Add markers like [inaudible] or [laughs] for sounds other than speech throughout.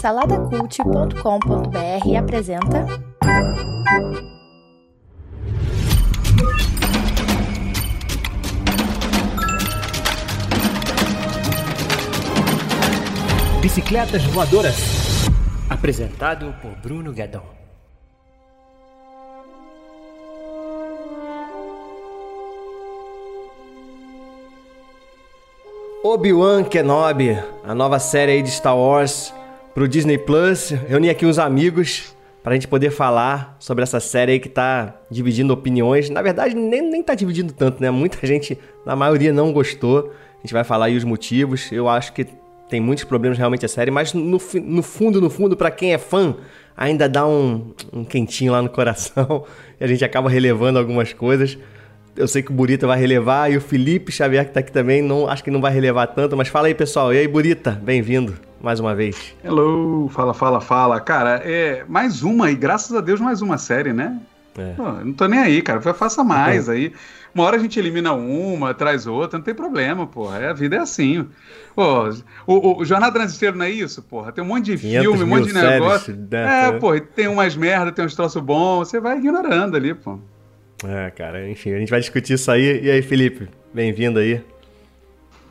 Saladacult.com.br apresenta. Bicicletas Voadoras. Apresentado por Bruno Guedon. Obi-Wan Kenobi, a nova série aí de Star Wars pro Disney Plus. Reuni aqui uns amigos pra gente poder falar sobre essa série aí que tá dividindo opiniões. Na verdade, nem, nem tá dividindo tanto, né? Muita gente, na maioria, não gostou. A gente vai falar aí os motivos. Eu acho que tem muitos problemas realmente a série, mas no, no fundo, no fundo, para quem é fã, ainda dá um, um quentinho lá no coração [laughs] e a gente acaba relevando algumas coisas. Eu sei que o Burita vai relevar e o Felipe Xavier que tá aqui também, não, acho que não vai relevar tanto, mas fala aí, pessoal. E aí, Burita, bem-vindo mais uma vez. Hello, fala, fala, fala. Cara, é mais uma e graças a Deus mais uma série, né? É. Pô, não tô nem aí, cara. Faça mais é. aí. Uma hora a gente elimina uma, traz outra, não tem problema, porra. É, a vida é assim. Pô, o, o Jornada não é isso, porra? Tem um monte de filme, um monte de negócio. Né, é, pô, tem umas merda, tem uns troços bons, você vai ignorando ali, pô. É, cara, enfim, a gente vai discutir isso aí. E aí, Felipe, bem-vindo aí.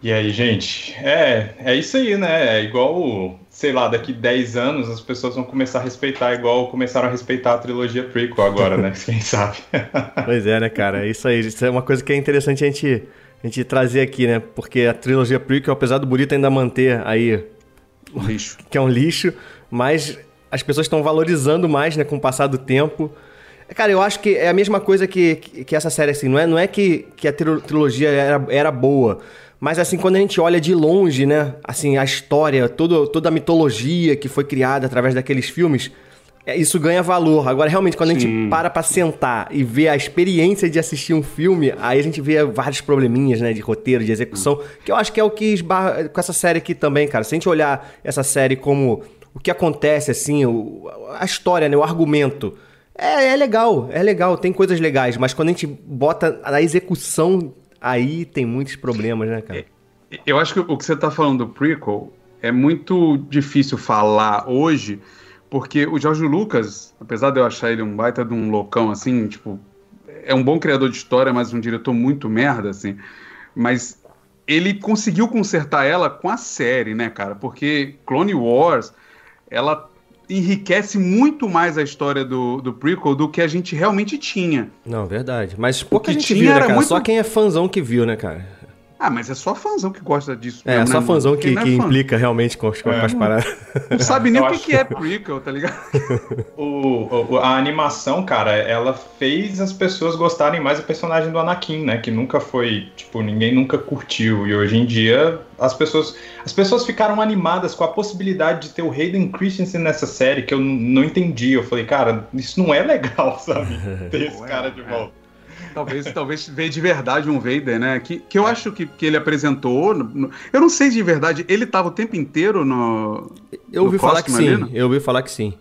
E aí, gente? É, é isso aí, né? É igual, sei lá, daqui 10 anos as pessoas vão começar a respeitar igual começaram a respeitar a trilogia prequel agora, né? [laughs] Quem sabe? [laughs] pois é, né, cara? É isso aí. Isso é uma coisa que é interessante a gente, a gente trazer aqui, né? Porque a trilogia prequel, apesar do Burito ainda manter aí... lixo. [laughs] Que é um lixo, mas as pessoas estão valorizando mais, né, com o passar do tempo... Cara, eu acho que é a mesma coisa que, que, essa série, assim. Não é, não é que, que a trilogia era, era boa. Mas, assim, quando a gente olha de longe, né? Assim, a história, todo, toda a mitologia que foi criada através daqueles filmes, é, isso ganha valor. Agora, realmente, quando Sim. a gente para pra sentar e ver a experiência de assistir um filme, aí a gente vê vários probleminhas, né? De roteiro, de execução, que eu acho que é o que esbarra com essa série aqui também, cara. Se a gente olhar essa série como o que acontece, assim, o, a história, né? O argumento é, é legal, é legal, tem coisas legais, mas quando a gente bota na execução, aí tem muitos problemas, né, cara? É, eu acho que o que você tá falando do prequel é muito difícil falar hoje, porque o George Lucas, apesar de eu achar ele um baita de um loucão, assim, tipo, é um bom criador de história, mas um diretor muito merda, assim, mas ele conseguiu consertar ela com a série, né, cara? Porque Clone Wars, ela enriquece muito mais a história do, do prequel do que a gente realmente tinha. Não, verdade. Mas pouca gente viu, né, cara? Muito... Só quem é fãzão que viu, né, cara? Ah, mas é só fãzão que gosta disso. É, é só né, fãzão que, que é implica realmente com, com é. as paradas. Não sabe nem o que, que é prequel, tá ligado? [laughs] o, o, a animação, cara, ela fez as pessoas gostarem mais do personagem do Anakin, né? Que nunca foi, tipo, ninguém nunca curtiu. E hoje em dia as pessoas, as pessoas ficaram animadas com a possibilidade de ter o Hayden Christensen nessa série, que eu não entendi. Eu falei, cara, isso não é legal, sabe? [laughs] Ter esse cara de volta. Talvez, talvez veio de verdade um Vader, né? Que, que eu acho que, que ele apresentou. No, no, eu não sei de verdade, ele tava o tempo inteiro no. Eu ouvi falar que sim. Ali, eu ouvi falar que sim.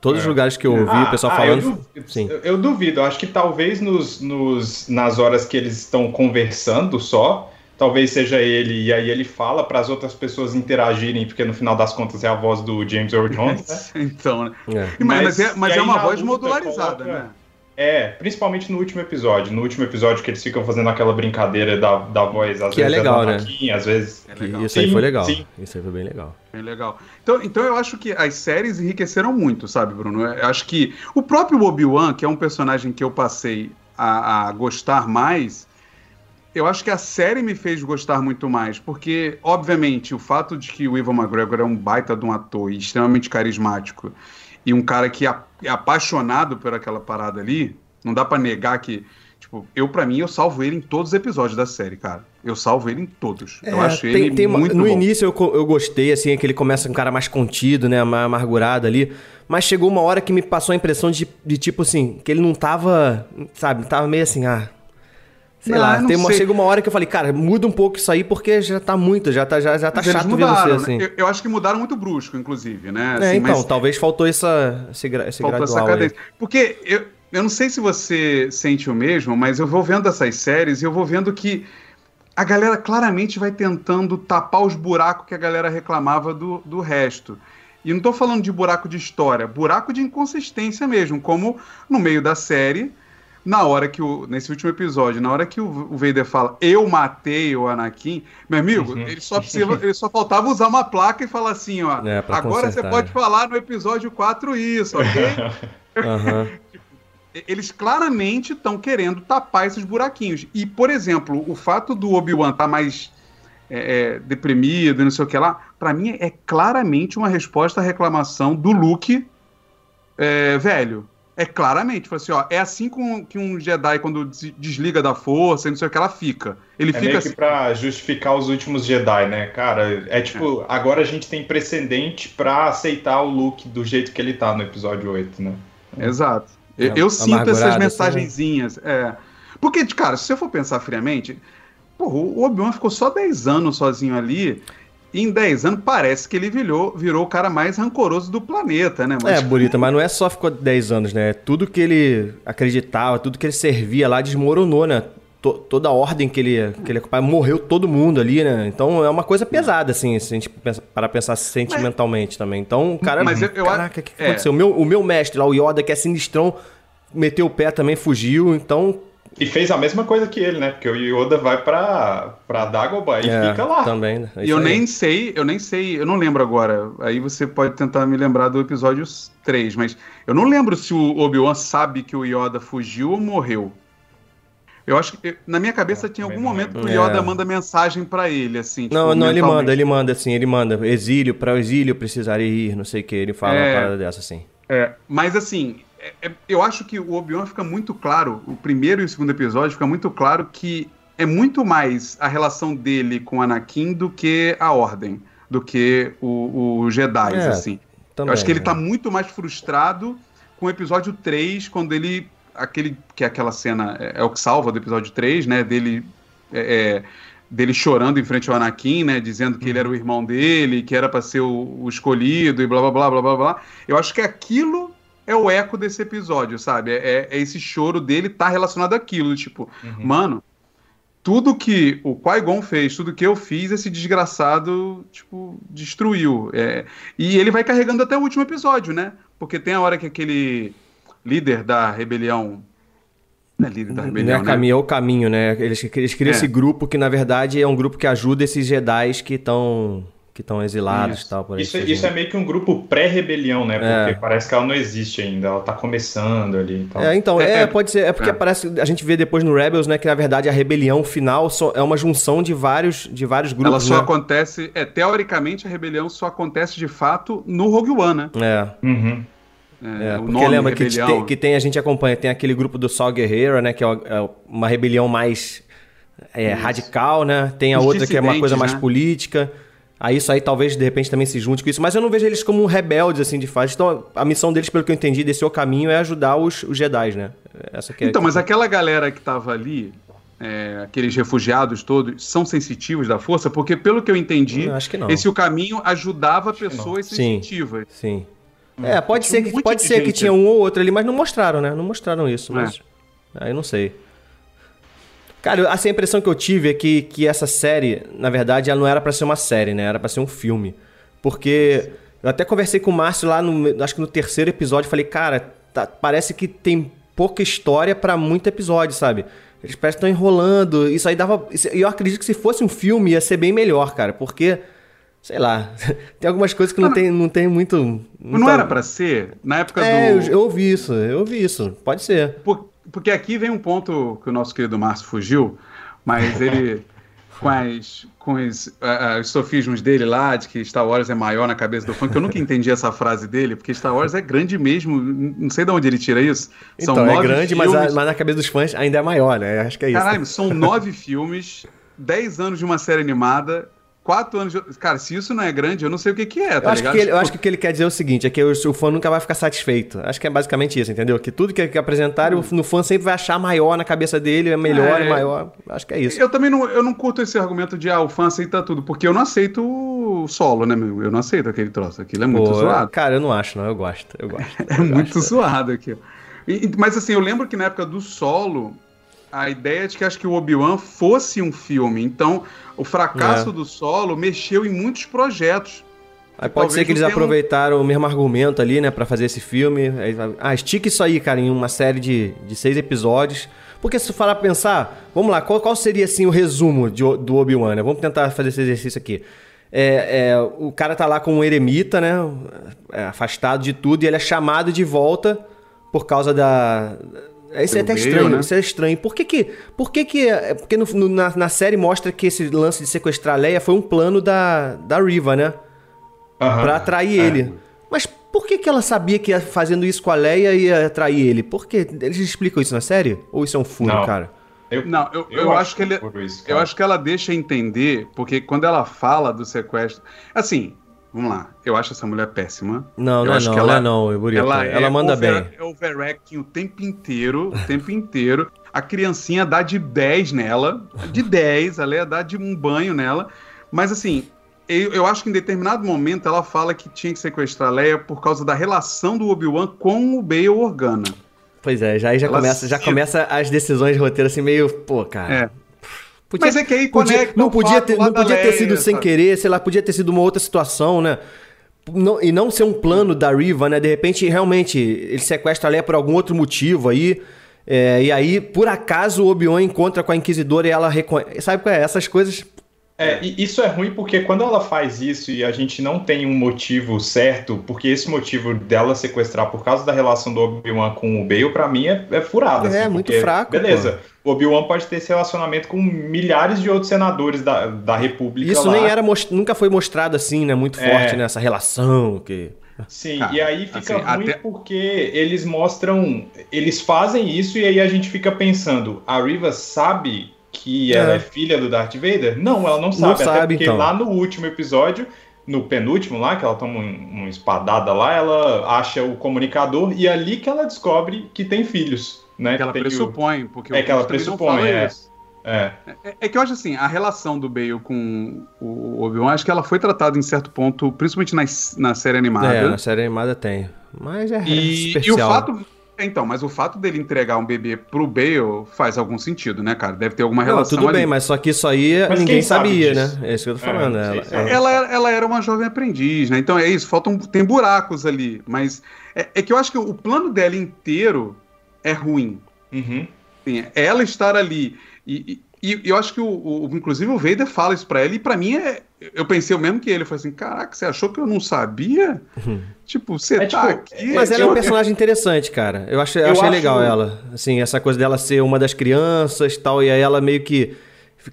Todos é. os lugares que eu ouvi ah, o pessoal ah, falando. Eu duvido, sim. eu duvido. Acho que talvez nos, nos, nas horas que eles estão conversando só, talvez seja ele, e aí ele fala para as outras pessoas interagirem, porque no final das contas é a voz do James Earl Jones. Né? [laughs] então, né? É. Mas, mas, é, mas é uma voz modularizada, coloca, né? É, principalmente no último episódio. No último episódio que eles ficam fazendo aquela brincadeira da, da voz, às que é vezes é legal, né? às vezes. É legal. Isso sim, aí foi legal. Sim. Isso aí foi bem legal. Bem legal. Então, então eu acho que as séries enriqueceram muito, sabe, Bruno? Eu acho que o próprio Obi-Wan, que é um personagem que eu passei a, a gostar mais, eu acho que a série me fez gostar muito mais, porque, obviamente, o fato de que o Ivan McGregor é um baita de um ator e extremamente carismático e um cara que é apaixonado por aquela parada ali, não dá para negar que Tipo, eu, para mim, eu salvo ele em todos os episódios da série, cara. Eu salvo ele em todos. É, eu acho tem, ele tem muito No bom. início eu, eu gostei, assim, é que ele começa um cara mais contido, né? Mais amargurado ali. Mas chegou uma hora que me passou a impressão de, de tipo assim, que ele não tava, sabe, tava meio assim, ah, Sei não, lá, tem uma, chega uma hora que eu falei, cara, muda um pouco isso aí porque já tá muito, já tá, já, já tá chato mudaram, ver você assim. Eu, eu, acho que mudaram muito brusco, inclusive, né? É, assim, é, então, mas... talvez faltou essa, esse, esse faltou gradual essa cadência. Aí. Porque eu, eu não sei se você sente o mesmo, mas eu vou vendo essas séries e eu vou vendo que a galera claramente vai tentando tapar os buracos que a galera reclamava do, do resto. E não estou falando de buraco de história, buraco de inconsistência mesmo, como no meio da série, na hora que o. Nesse último episódio, na hora que o, o Vader fala, eu matei o Anakin, meu amigo, uhum. ele, só precisa, ele só faltava usar uma placa e falar assim, ó. É, agora você pode falar no episódio 4 isso, ok? [laughs] uhum. eles claramente estão querendo tapar esses buraquinhos. E, por exemplo, o fato do Obi-Wan estar tá mais é, é, deprimido e não sei o que lá, para mim é claramente uma resposta à reclamação do Luke é, velho. É claramente, tipo assim, ó, é assim com, que um Jedi, quando desliga da força e não sei o que, ela fica. Ele é fica meio assim. que pra justificar os últimos Jedi, né, cara? É tipo, é. agora a gente tem precedente para aceitar o Luke do jeito que ele tá no episódio 8, né? Exato. Eu, eu sinto essas assim, né? mensagenzinhas. É. Porque, cara, se você for pensar friamente, porra, o Obi-Wan ficou só 10 anos sozinho ali. E em 10 anos parece que ele virou, virou o cara mais rancoroso do planeta, né? Mas, é, Burita, mas não é só ficou 10 anos, né? Tudo que ele acreditava, tudo que ele servia lá desmoronou, né? toda a ordem que ele, que ele ocupava, morreu todo mundo ali, né? Então é uma coisa pesada, assim, se a gente pensa, para pensar sentimentalmente mas, também. Então, cara, mas eu, eu caraca, o que, que é. aconteceu? O meu, o meu mestre lá, o Yoda, que é sinistrão, meteu o pé também, fugiu, então... E fez a mesma coisa que ele, né? Porque o Yoda vai pra, pra Dagobah e é, fica lá. Também, né? É e eu aí. nem sei, eu nem sei, eu não lembro agora. Aí você pode tentar me lembrar do episódio 3, mas eu não lembro se o Obi-Wan sabe que o Yoda fugiu ou morreu. Eu acho que na minha cabeça tinha algum momento que o Yoda é. manda mensagem para ele, assim. Tipo, não, não, ele manda, ele manda, assim, ele manda. Exílio, para o exílio precisaria ir, não sei o que. Ele fala é, uma parada dessa, assim. É, mas assim, é, é, eu acho que o Obi-Wan fica muito claro, o primeiro e o segundo episódio fica muito claro que é muito mais a relação dele com Anakin do que a Ordem, do que o, o Jedi, é, assim. Também, eu acho que ele tá muito mais frustrado com o episódio 3, quando ele aquele que é aquela cena é, é, o que salva do episódio 3, né, dele é, é, dele chorando em frente ao Anakin, né, dizendo que ele era o irmão dele, que era para ser o, o, escolhido e blá blá blá blá blá blá. Eu acho que aquilo é o eco desse episódio, sabe? É, é esse choro dele tá relacionado àquilo, tipo, uhum. mano, tudo que o Qui-Gon fez, tudo que eu fiz, esse desgraçado, tipo, destruiu. É, e ele vai carregando até o último episódio, né? Porque tem a hora que aquele líder da rebelião. Não é líder da rebelião, não é, né? caminho, é o caminho, né? Eles, eles criam é. esse grupo que, na verdade, é um grupo que ajuda esses Jedi que estão que estão exilados isso. e tal. Por isso, isso é meio que um grupo pré-rebelião, né? Porque é. parece que ela não existe ainda, ela tá começando ali. Então. É, então, é, é, pode ser. É porque é. parece a gente vê depois no Rebels, né, que na verdade a rebelião final só, é uma junção de vários, de vários grupos. Ela só né? acontece, é, teoricamente a rebelião só acontece de fato no Rogue One, né? É. Uhum. É, é porque lembra que tem, que tem, a gente acompanha, tem aquele grupo do Sol Guerreiro, né? Que é, é uma rebelião mais é, radical, né? Tem a Os outra que é uma coisa mais né? política. Aí isso aí talvez de repente também se junte com isso, mas eu não vejo eles como rebeldes assim de fato. Então a missão deles, pelo que eu entendi, desse o caminho é ajudar os, os Jedi, né? Essa é então, mas aquela galera que tava ali, é, aqueles refugiados todos, são sensitivos da força, porque pelo que eu entendi, eu esse o caminho ajudava pessoas sensitivas. Sim. sim. É, pode ser, que, pode ser que tinha um ou outro ali, mas não mostraram, né? Não mostraram isso, mas. É. Aí não sei. Cara, assim, a impressão que eu tive é que, que essa série, na verdade, ela não era para ser uma série, né? Era para ser um filme. Porque eu até conversei com o Márcio lá no, acho que no terceiro episódio, falei, cara, tá, parece que tem pouca história para muito episódio, sabe? Eles parecem que estão enrolando. Isso aí dava. Eu acredito que se fosse um filme ia ser bem melhor, cara, porque sei lá, [laughs] tem algumas coisas que não, não tem, não tem muito. Muita... Não era para ser? Na época é, do. Eu, eu ouvi isso, eu ouvi isso. Pode ser. Por, porque aqui vem um ponto que o nosso querido Márcio fugiu, mas ele. [laughs] com, as, com os, uh, os sofismos dele lá, de que Star Wars é maior na cabeça do fã, que eu nunca entendi essa frase dele, porque Star Wars é grande mesmo, não sei de onde ele tira isso. São então, é grande, filmes... mas, a, mas, na cabeça dos fãs ainda é maior, né? Acho que é isso. Caralho, são nove [laughs] filmes, dez anos de uma série animada, Quatro anos de... Cara, se isso não é grande, eu não sei o que, que é, tá eu acho ligado? Que ele, eu acho que o que ele quer dizer é o seguinte: é que o, o fã nunca vai ficar satisfeito. Acho que é basicamente isso, entendeu? Que tudo que, que apresentarem, hum. no fã sempre vai achar maior na cabeça dele, é melhor, é, maior. Acho que é isso. Eu também não, eu não curto esse argumento de, ah, o fã aceita tudo, porque eu não aceito o solo, né, meu? Eu não aceito aquele troço. Aquilo é muito Pô, zoado. Cara, eu não acho, não. Eu gosto. Eu gosto. [laughs] é eu muito gosto. zoado aqui. E, mas assim, eu lembro que na época do solo a ideia de que acho que o Obi-Wan fosse um filme. Então, o fracasso É. do solo mexeu em muitos projetos. Aí pode Talvez ser que eles tenha um- aproveitaram o mesmo argumento ali, né, pra fazer esse filme. Ah, estica isso aí, cara, em uma série de, de seis episódios. Porque se falar pra pensar, vamos lá, qual, qual seria assim o resumo de do Obi-Wan, né? Vamos tentar fazer esse exercício aqui. É, é, o cara tá lá com um eremita, né? é, afastado de tudo, e ele é chamado de volta por causa da. Isso é até meio, estranho, né? isso é estranho. Por que que. Por que que. é, Porque no- no- na, na série mostra que esse lance de sequestrar a Leia foi um plano da, da Riva, né? Aham. Pra atrair É. ele. Mas por que, que ela sabia que ia- fazendo isso com a Leia ia atrair ele? Por quê? Eles explicam isso na série? Ou isso é um furo, cara? Eu, Não, eu, eu, acho que ele. por isso, Eu acho que ela deixa entender, porque quando ela fala do sequestro. Assim, vamos lá. Eu acho essa mulher péssima. Não, Eu não é acho não, que ela, ela- não, Burita. Ela, é manda over- bem. É overacting o tempo inteiro, o tempo inteiro. A criancinha dá de 10 nela, de 10, a Leia dá de um banho nela. Mas assim, eu, eu acho que em determinado momento ela fala que tinha que sequestrar a Leia por causa da relação do Obi-Wan com o Bail Organa. Pois é, já, aí já, Ela começa, já se- começa as decisões de roteiro assim meio, pô, cara. É. Podia- Mas é que aí podia- não o podia fato ter, lá não da podia ter Leia, sido sem sabe? querer, sei lá, podia ter sido uma outra situação, né? Não- e não ser um plano da Riva, né? De repente, realmente, ele sequestra a Leia por algum outro motivo aí. é, e aí, por acaso, o Obi-Wan encontra com a Inquisidora e ela reconhece. Sabe qual é? Essas coisas. É, e isso é ruim porque quando ela faz isso e a gente não tem um motivo certo, porque esse motivo dela sequestrar por causa da relação do Obi-Wan com o Bale, pra mim é, é furado. É, assim, muito porque, fraco, Beleza, o Obi-Wan pode ter esse relacionamento com milhares de outros senadores da, da República Isso lá. nem era nunca foi mostrado assim, né? Muito É. forte nessa relação. Que... Sim, Cara, e aí fica assim, ruim até- porque eles mostram. Eles fazem isso e aí a gente fica pensando: a Riva sabe que ela É. é filha do Darth Vader? Não, ela não sabe. até sabe, porque então. lá no último episódio, no penúltimo lá, que ela toma um- uma espadada lá, ela acha o comunicador e é ali que ela descobre que tem filhos. Né? Que ela Tem o- pressupõe, porque É o que ela pressupõe, é. isso. É, É, é que eu acho assim, a relação do Bale com o Obi-Wan, acho que ela foi tratada em certo ponto, principalmente na, na série animada. É, na série animada tem. Mas é E, e o fato. Então, mas o fato dele entregar um bebê pro Bale faz algum sentido, né, cara? Deve ter alguma Não, relação tudo ali. bem, mas só que isso aí Mas ninguém sabia, disso? né? É isso que eu tô É, falando. sei ela, é- Ela, era- ela era uma jovem aprendiz, né? Então é isso, faltam. Tem buracos ali. Mas é, é que eu acho que o plano dela inteiro é ruim. uhum. É ela estar ali. E, e- e eu acho que o, o- Inclusive o Vader fala isso pra ela, e pra mim é. Eu pensei o mesmo que ele. Eu falei assim: caraca, você achou que eu não sabia? Tipo, você É, tá tipo, aqui. Mas ela é um eu- personagem interessante, cara. Eu, acho, eu, Eu achei acho- legal ela. Assim, essa coisa dela ser uma das crianças e tal. E aí ela meio que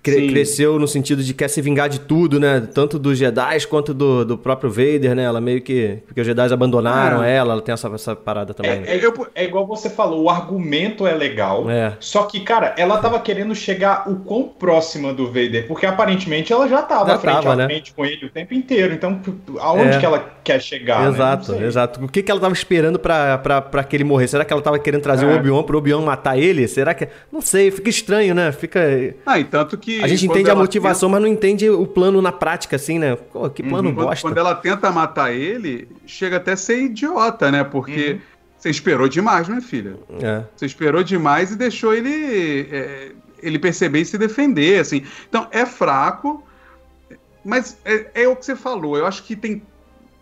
cre- Sim. cresceu no sentido de quer se vingar de tudo, né? Tanto dos Jedi quanto do, do próprio Vader, né? Ela meio que. Porque os Jedi abandonaram É. ela, ela tem essa, essa parada também. né? É, é, é igual você falou, o argumento é legal. É. Só que, cara, ela tava querendo chegar o quão próxima do Vader, porque aparentemente ela já tava Já frente tava, a né? frente com ele o tempo inteiro. Então, aonde É. que ela quer chegar? né? Exato, sei. exato. O que, que ela tava esperando pra, pra, pra que ele morrer? Será que ela tava querendo trazer É. o Obi-Wan pro Obi-Wan matar ele? Será que. Não sei, fica estranho, né? Fica. Ah, e tanto que. A gente quando entende a motivação, mas não entende o plano na prática, assim, né? Pô, que plano Quando, bosta. quando ela tenta matar ele, chega até a ser idiota, né? Porque você esperou demais, minha filha. É. Você esperou demais e deixou ele, é, ele perceber e se defender, assim. Então, é fraco, mas é, é o que você falou. Eu acho que tem...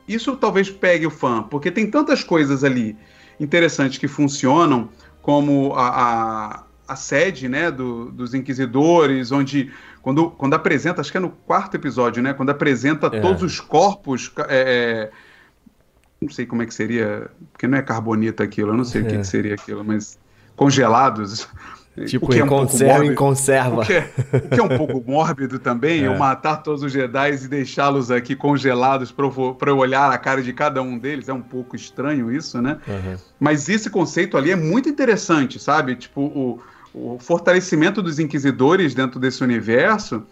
Isso talvez pegue o fã, porque tem tantas coisas ali interessantes que funcionam, como a, a, a sede, né, do- dos Inquisidores, onde... Quando, quando apresenta, acho que é no quarto episódio, né? Quando apresenta É. todos os corpos... é, é, não sei como é que seria, porque não é carbonita aquilo, eu não sei o que, É. que seria aquilo, mas congelados. [laughs] Tipo, o que é em um conserva, em mórbido. conserva. O que, é, o que é um pouco [laughs] mórbido também, É. eu matar todos os Jedi e deixá-los aqui congelados para eu olhar a cara de cada um deles. É um pouco estranho isso, né? Uhum. Mas esse conceito ali é muito interessante, sabe? Tipo, o, o fortalecimento dos inquisidores dentro desse universo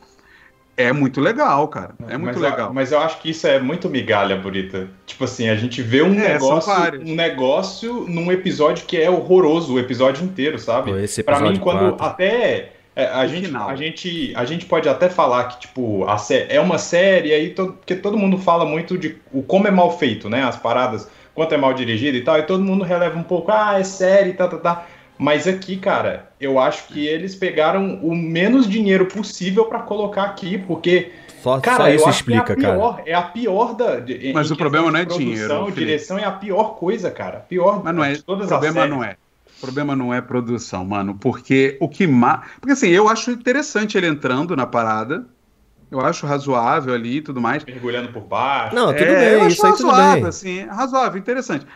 é muito legal, cara. É muito mas legal. Eu, mas eu acho que isso é muito migalha, Burita. Tipo assim, a gente vê um, É, negócio, um negócio num episódio que é horroroso, o episódio inteiro, sabe? Pra mim, quando quatro. até. é, a, O gente, final. a, gente, a gente pode até falar que, tipo, a sé- é uma série, aí to- porque todo mundo fala muito de o como é mal feito, né? As paradas, quanto é mal dirigido e tal, e todo mundo releva um pouco, ah, é série, tá, tá, tá. Mas aqui, cara, eu acho que eles pegaram o menos dinheiro possível para colocar aqui, porque Só, Cara, só isso eu explica, acho que é a cara. pior, É a pior da. de- Mas o problema não é produção, dinheiro, direção é a pior coisa, cara. Pior Mas não é. todas problema as não é. O problema não é produção, mano. Porque o que mais. Porque assim, eu acho interessante ele entrando na parada. Eu acho razoável ali e tudo mais. Mergulhando por baixo. Não, tudo É, eu bem, acho isso aí tudo razoável, bem. assim, razoável, interessante.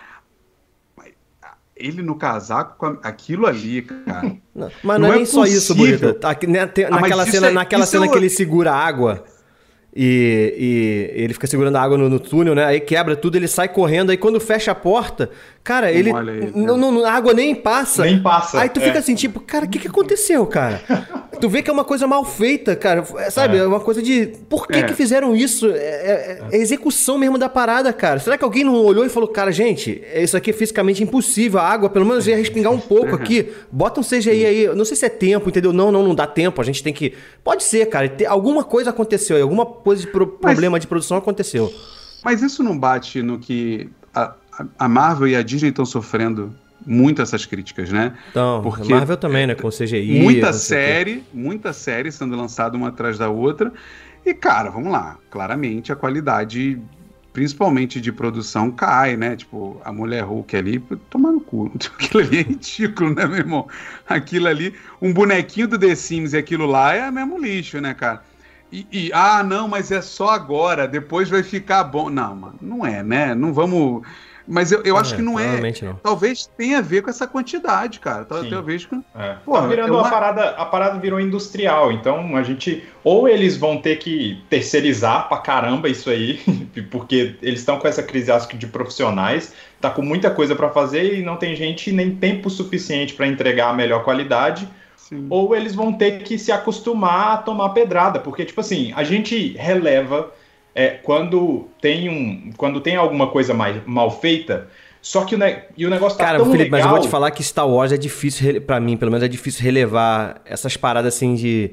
Ah, Ele no casaco com aquilo ali, cara. Não, mas não, Não é é nem só isso, possível. Bonita. Tá, que, né, Ah, naquela isso cena, é- naquela isso cena é que ele segura a água e, e ele fica segurando a água no, no túnel, né? Aí quebra tudo, ele sai correndo. Aí quando fecha a porta, cara, ele. aí, não, não- a água nem passa. Nem passa, Aí tu é. fica assim, tipo, cara, o que, que aconteceu, cara? [laughs] tu vê que é uma coisa mal feita, cara. É, Sabe? É, uma coisa de. Por que, É. que fizeram isso? É, é- é execução mesmo da parada, cara. Será que alguém não olhou e falou, cara, gente, isso aqui é fisicamente impossível. A água, pelo menos, ia respingar um pouco aqui. Bota um CGI aí. Não sei se é tempo, entendeu? Não, não, não dá tempo. A gente tem que. Pode ser, cara. Alguma coisa aconteceu aí. Alguma coisa de pro- problema de produção aconteceu. Mas isso não bate no que a, a- Marvel e a Disney estão sofrendo muito essas críticas, né? Então, Porque a Marvel também, né? Com CGI. muita o quê. série, muita série sendo lançada uma atrás da outra. E, cara, vamos lá. Claramente a qualidade, principalmente de produção, cai, né? Tipo, a mulher Hulk ali, tomar no cu. [laughs] Aquilo ali é ridículo, né, meu irmão? Aquilo ali, um bonequinho do The Sims e aquilo lá é mesmo lixo, né, cara? E, e, ah, não, mas é só agora, depois vai ficar bom. Não, mano, não é, né? Não vamos. Mas eu, eu acho É, que não é. não. Talvez tenha a ver com essa quantidade, cara. Sim. Talvez com. É. Pô, tá virando é uma- a parada, a parada virou industrial, então a gente ou eles vão ter que terceirizar pra caramba isso aí, [laughs] porque eles estão com essa crise acho que de profissionais, tá com muita coisa pra fazer e não tem gente nem tempo suficiente pra entregar a melhor qualidade, Sim. ou eles vão ter que se acostumar a tomar pedrada, porque tipo assim, a gente releva é, quando tem um, quando tem alguma coisa mais mal feita, só que o, ne- e o negócio tá Cara, tão Felipe, mas eu legal, vou te falar que Star Wars é difícil, pra mim, pelo menos é difícil relevar essas paradas assim de,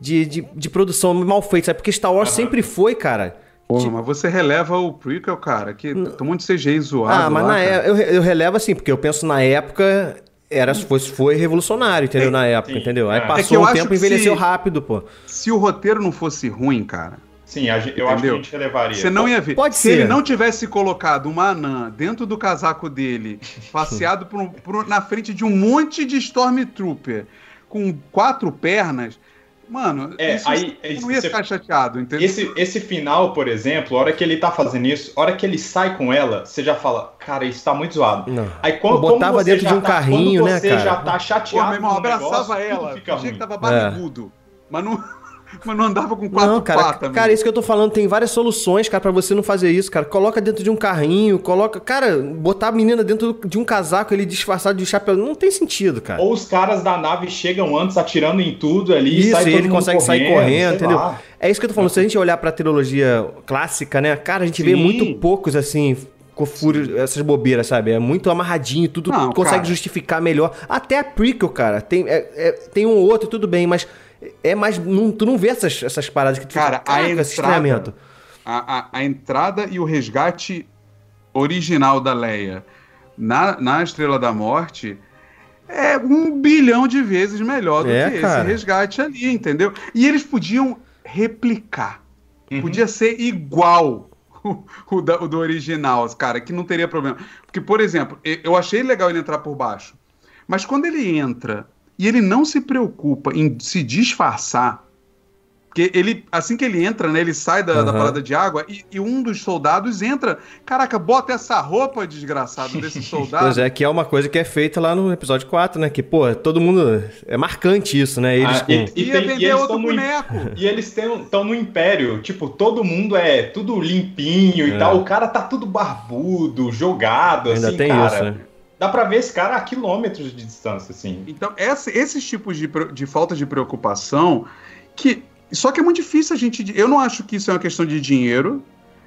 de, de, de produção mal feita, sabe? Porque Star Wars Aham. sempre foi, cara. Porra, mas você releva o prequel, cara, que tem um monte de CGI zoado. ah, mas lá, na cara. é, eu, eu relevo assim, porque eu penso na época. Era, foi, foi revolucionário, entendeu? na época, sim, entendeu? Aí é. É passou um acho tempo e envelheceu se- rápido, pô. Se o roteiro não fosse ruim, cara, Sim, a gente- eu acho que a Entendeu? gente relevaria. você não ia ver. Pode se ser. ele não tivesse colocado uma anã dentro do casaco dele, [laughs] passeado por por na frente de um monte de Stormtrooper com quatro pernas, mano, É, isso aí- eu não ia você- ficar chateado, entendeu? Esse, esse final, por exemplo, a hora que ele tá fazendo isso, a hora que ele sai com ela, você já fala, cara, isso tá muito zoado. Não. Aí quando, Eu botava como você dentro já de um tá- carrinho, quando né, você cara? já tá Pô, chateado meu irmão, abraçava negócio, ela, fingia ruim. que tava barrigudo, mas, não, mas não andava com quatro Não, cara, patas. cara, isso que eu tô falando, tem várias soluções, cara, pra você não fazer isso, cara. Coloca dentro de um carrinho, coloca. Cara, botar a menina dentro de um casaco, ele disfarçado de chapéu. Não tem sentido, cara. Ou os caras da nave chegam antes atirando em tudo ali, Isso, sai e todo ele mundo consegue sair correndo, entendeu? lá. É isso que eu tô falando. Se a gente olhar pra trilogia clássica, né, cara, a gente vê Sim. muito poucos, assim, com furo, essas bobeiras, sabe? É muito amarradinho, tudo Não, consegue cara. justificar melhor. Até a prequel, cara, tem, é- é- tem um ou outro, tudo bem, mas é mais. não- tu não vê essas, essas paradas que tu Cara, a "Caraca, esse entrada- estranhamento." a, a- a entrada e o resgate original da Leia na, na Estrela da Morte é um bilhão de vezes melhor do É, que cara. esse resgate ali, entendeu? E eles podiam replicar. Uhum. Podia ser igual [laughs] o, o da- o do original, cara, que não teria problema. Porque, por exemplo, eu achei legal ele entrar por baixo. Mas quando ele entra e ele não se preocupa em se disfarçar, porque ele, assim que ele entra, né, ele sai da, da Aham. parada de água e, e um dos soldados entra. Caraca, bota essa roupa, desgraçado, [laughs] desse soldado. Pois é, que é uma coisa que é feita lá no episódio 4, né? Que, pô, todo mundo. É marcante isso, né? Eles Ah, com. e, Ia e tem- e vender eles outro no, boneco. [laughs] E eles estão no Império, tipo, todo mundo é tudo limpinho É. e tal. O cara tá tudo barbudo, jogado, Ainda assim, tem cara. isso, né? Dá pra ver esse cara a quilômetros de distância, assim. Então, essa- esses tipos de, de falta de preocupação, que. Só que é muito difícil a gente. Eu não acho que isso é uma questão de dinheiro.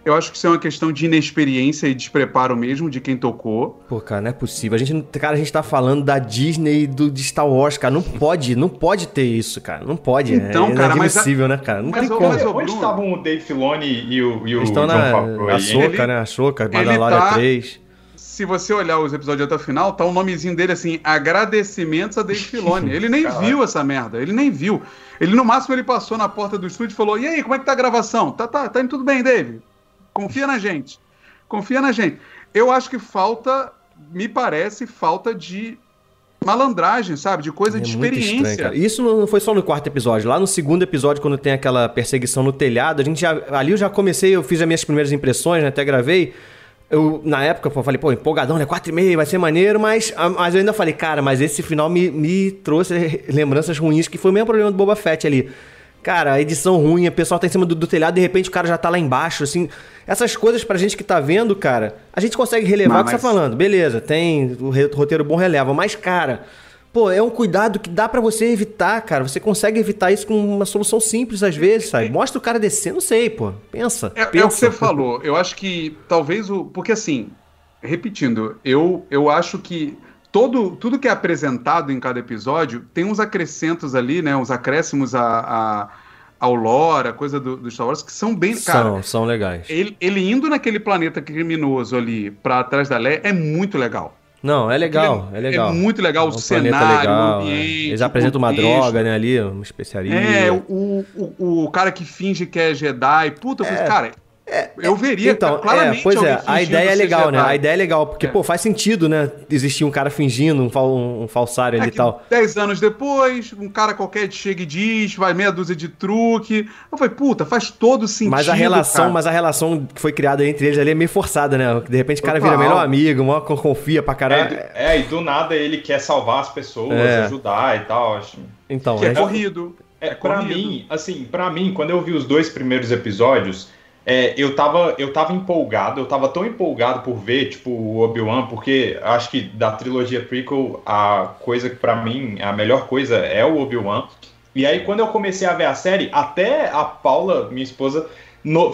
Eu acho que isso é uma questão de inexperiência e despreparo mesmo de quem tocou. Pô, cara, não é possível. A gente, cara, a gente tá falando da Disney e do, de Star Wars, cara. Não pode, não pode ter isso, cara. Não pode. Então, é cara, mas a- inadmissível, né, cara? Não mas tem o- como. mas Onde estavam o Dave Filoni e o, e o Eles estão John na Favreau Ele- né? A Soca, ele Mandalorian tá- 3. Se você olhar os episódios até o final, tá o um nomezinho dele assim, agradecimentos a Dave Filoni. Ele nem [laughs] viu essa merda, ele nem viu. Ele, no máximo, ele passou na porta do estúdio e falou, e aí, como é que tá a gravação? Tá, tá, tá indo tudo bem, Dave. Confia na gente. Confia na gente. Eu acho que falta, me parece, falta de malandragem, sabe? De coisa É de experiência. estranho. Isso não foi só no quarto episódio. Lá no segundo episódio, quando tem aquela perseguição no telhado, a gente já. Ali eu já comecei, eu fiz as minhas primeiras impressões, né? Até gravei. Eu, na época, eu falei, pô, empolgadão, né? 4 e meio, vai ser maneiro, mas, mas eu ainda falei, cara, mas esse final me, me trouxe lembranças ruins, que foi o mesmo problema do Boba Fett ali. Cara, a edição ruim, o pessoal tá em cima do, do telhado, de repente o cara já tá lá embaixo, assim. Essas coisas pra gente que tá vendo, cara, a gente consegue relevar o que você Mas- tá falando. Beleza, tem o roteiro bom releva, mas, cara, pô, é um cuidado que dá pra você evitar, cara. Você consegue evitar isso com uma solução simples às vezes, sabe? Mostra o cara descendo, não sei, pô. Pensa. É, é pensa. o que você falou. Eu acho que talvez o. Porque assim, repetindo, eu, eu acho que todo, tudo que é apresentado em cada episódio tem uns acrescentos ali, né? Uns acréscimos a, a, ao lore, a coisa do, do Star Wars, que são bem. Cara, São, são legais. ele, ele indo naquele planeta criminoso ali pra trás da Leia é muito legal. Não, é legal, é legal. É muito legal É o um cenário, legal, o é. ambiente. Eles apresentam o uma droga, né, ali, uma especiaria. É, o, o, o cara que finge que é Jedi. Puta, eu falei, cara, eu veria Então, cara, claramente é, pois é, a ideia é legal, né? A ideia é legal, porque, É. pô, faz sentido, né? Existir um cara fingindo, um, fal, um falsário É ali e tal. Dez anos depois, um cara qualquer chega e diz, vai meia dúzia de truque. Eu falei, puta, faz todo sentido. Mas a relação, cara. mas a relação que foi criada entre eles ali é meio forçada, né? De repente o cara Total. vira melhor amigo, mó confia pra É, caralho. do- é, e do nada ele quer salvar as pessoas, É. ajudar e tal. Acho. Então, Que é é- corrido. É, É pra corrido. mim, assim, para mim, quando eu vi os dois primeiros episódios, é, eu, tava, eu tava empolgado, eu tava tão empolgado por ver, tipo, o Obi-Wan, porque acho que da trilogia prequel, a coisa que pra mim, a melhor coisa é o Obi-Wan. E aí, quando eu comecei a ver a série, até a Paula, minha esposa, no-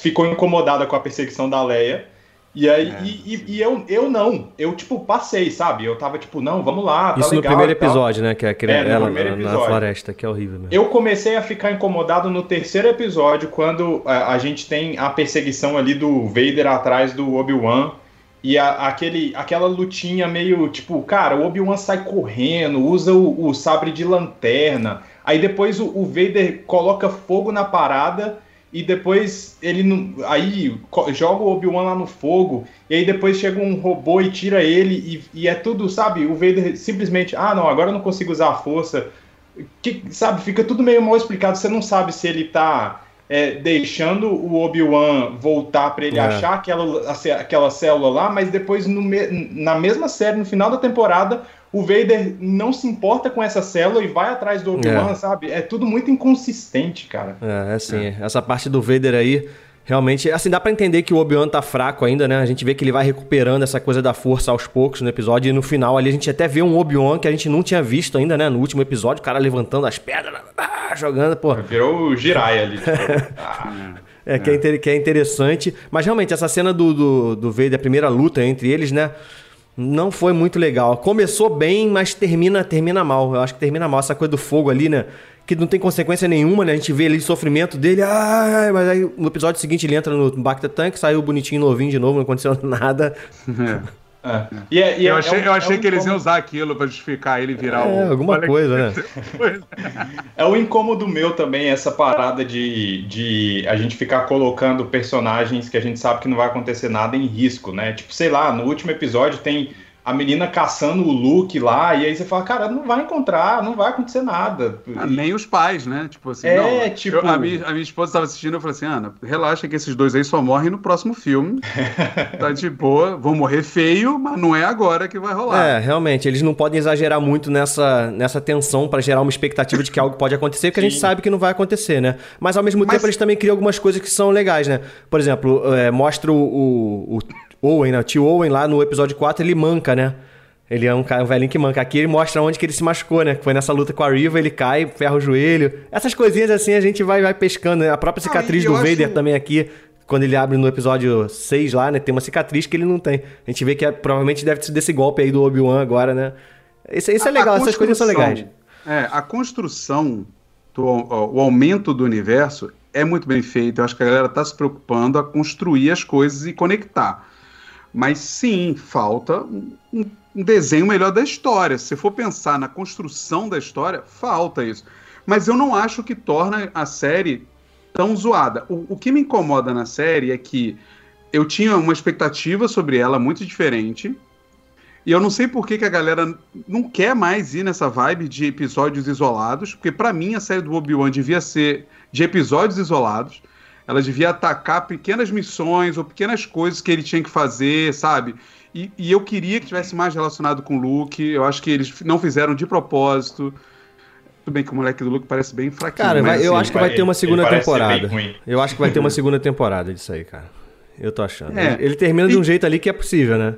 ficou incomodada com a perseguição da Leia. E aí, É, e, e- e eu, eu não, eu, tipo, passei, sabe? Eu tava, tipo, não, vamos lá, tá isso no legal primeiro e tal. episódio, né? Que é, aquele- É, no ela primeiro na- episódio. floresta, que é horrível mesmo. Eu comecei a ficar incomodado no terceiro episódio, quando a, a gente tem a perseguição ali do Vader atrás do Obi-Wan. E a- aquele, aquela lutinha meio tipo, cara, o Obi-Wan sai correndo, usa o, o sabre de lanterna. Aí depois o, o Vader coloca fogo na parada. E depois ele não. Aí joga o Obi-Wan lá no fogo. E aí depois chega um robô e tira ele. E, e é tudo, sabe? O Vader simplesmente. Ah, não, agora eu não consigo usar a força que, sabe, fica tudo meio mal explicado. Você não sabe se ele tá é, deixando o Obi-Wan voltar pra ele É. achar aquela, aquela célula lá, mas depois no me- na mesma série, no final da temporada, o Vader não se importa com essa célula e vai atrás do Obi-Wan, É. sabe? É tudo muito inconsistente, cara. É, é assim, essa parte do Vader aí, realmente, assim, dá pra entender que o Obi-Wan tá fraco ainda, né? A gente vê que ele vai recuperando essa coisa da força aos poucos no episódio, e no final ali a gente até vê um Obi-Wan que a gente não tinha visto ainda, né? No último episódio, o cara levantando as pedras, jogando, pô. Virou o Jirai ali. Ah, [laughs] É, que é, que é interessante. Mas realmente, essa cena do, do, do Vader, a primeira luta entre eles, né? Não foi muito legal. Começou bem, mas termina, termina mal. Eu acho que termina mal. Essa coisa do fogo ali, né? Que não tem consequência nenhuma, né? A gente vê ali o sofrimento dele. Ai, mas aí no episódio seguinte ele entra no Bacta Tank, saiu bonitinho, novinho de novo, não aconteceu [laughs] nada. é. E é- e é- eu achei, é um- eu achei é um que eles iam incômodo- usar aquilo pra justificar ele virar É, o. alguma coisa, né? [laughs] É um incômodo meu também, essa parada de, de a gente ficar colocando personagens que a gente sabe que não vai acontecer nada em risco, né? Tipo, sei lá, no último episódio tem a menina caçando o Luke lá, e aí você fala, cara, não vai encontrar, não vai acontecer nada. Ah, Nem os pais, né? Tipo assim, É, não. tipo- eu- a, minha, a minha esposa estava assistindo eu falei assim: Ana, relaxa que esses dois aí só morrem no próximo filme. [laughs] tá de boa, vão morrer feio, mas não é agora que vai rolar. É, realmente, eles não podem exagerar muito nessa, nessa tensão pra gerar uma expectativa de que algo pode acontecer, porque a gente Sim. sabe que não vai acontecer, né? Mas ao mesmo Mas- tempo eles também criam algumas coisas que são legais, né? Por exemplo, é, mostra o, o, o Owen, né? O tio Owen lá no episódio 4, ele manca, né? Ele é um, cara, um velhinho que manca. Aqui ele mostra onde que ele se machucou, né? Foi nessa luta com a Riva, ele cai, ferra o joelho. Essas coisinhas assim a gente vai, vai pescando, né? A própria Não, cicatriz e do Vader acho- também aqui, quando ele abre no episódio 6 lá, né? Tem uma cicatriz que ele não tem. A gente vê que é- provavelmente deve ser desse golpe aí do Obi-Wan agora, né? Isso, isso é legal, essas coisas são legais. É, a construção, do, o aumento do universo é muito bem feito. Eu acho que a galera tá se preocupando a construir as coisas e conectar. Mas sim, falta um, um desenho melhor da história. Se for pensar na construção da história, falta isso. Mas eu não acho que torna a série tão zoada. O, o que me incomoda na série é que eu tinha uma expectativa sobre ela muito diferente. E eu não sei por que, que a galera não quer mais ir nessa vibe de episódios isolados, porque para mim a série do Obi-Wan devia ser de episódios isolados. Ela devia atacar pequenas missões ou pequenas coisas que ele tinha que fazer, sabe? E, e eu queria que tivesse mais relacionado com o Luke. Eu acho que eles não fizeram de propósito. Tudo bem que o moleque do Luke parece bem fraquinho. Cara, mas, eu assim, acho que vai ter uma ele segunda temporada. Eu acho que vai ter uma [laughs] segunda temporada disso aí, cara. Eu tô achando. É. Ele termina de um E- jeito ali que é possível, né?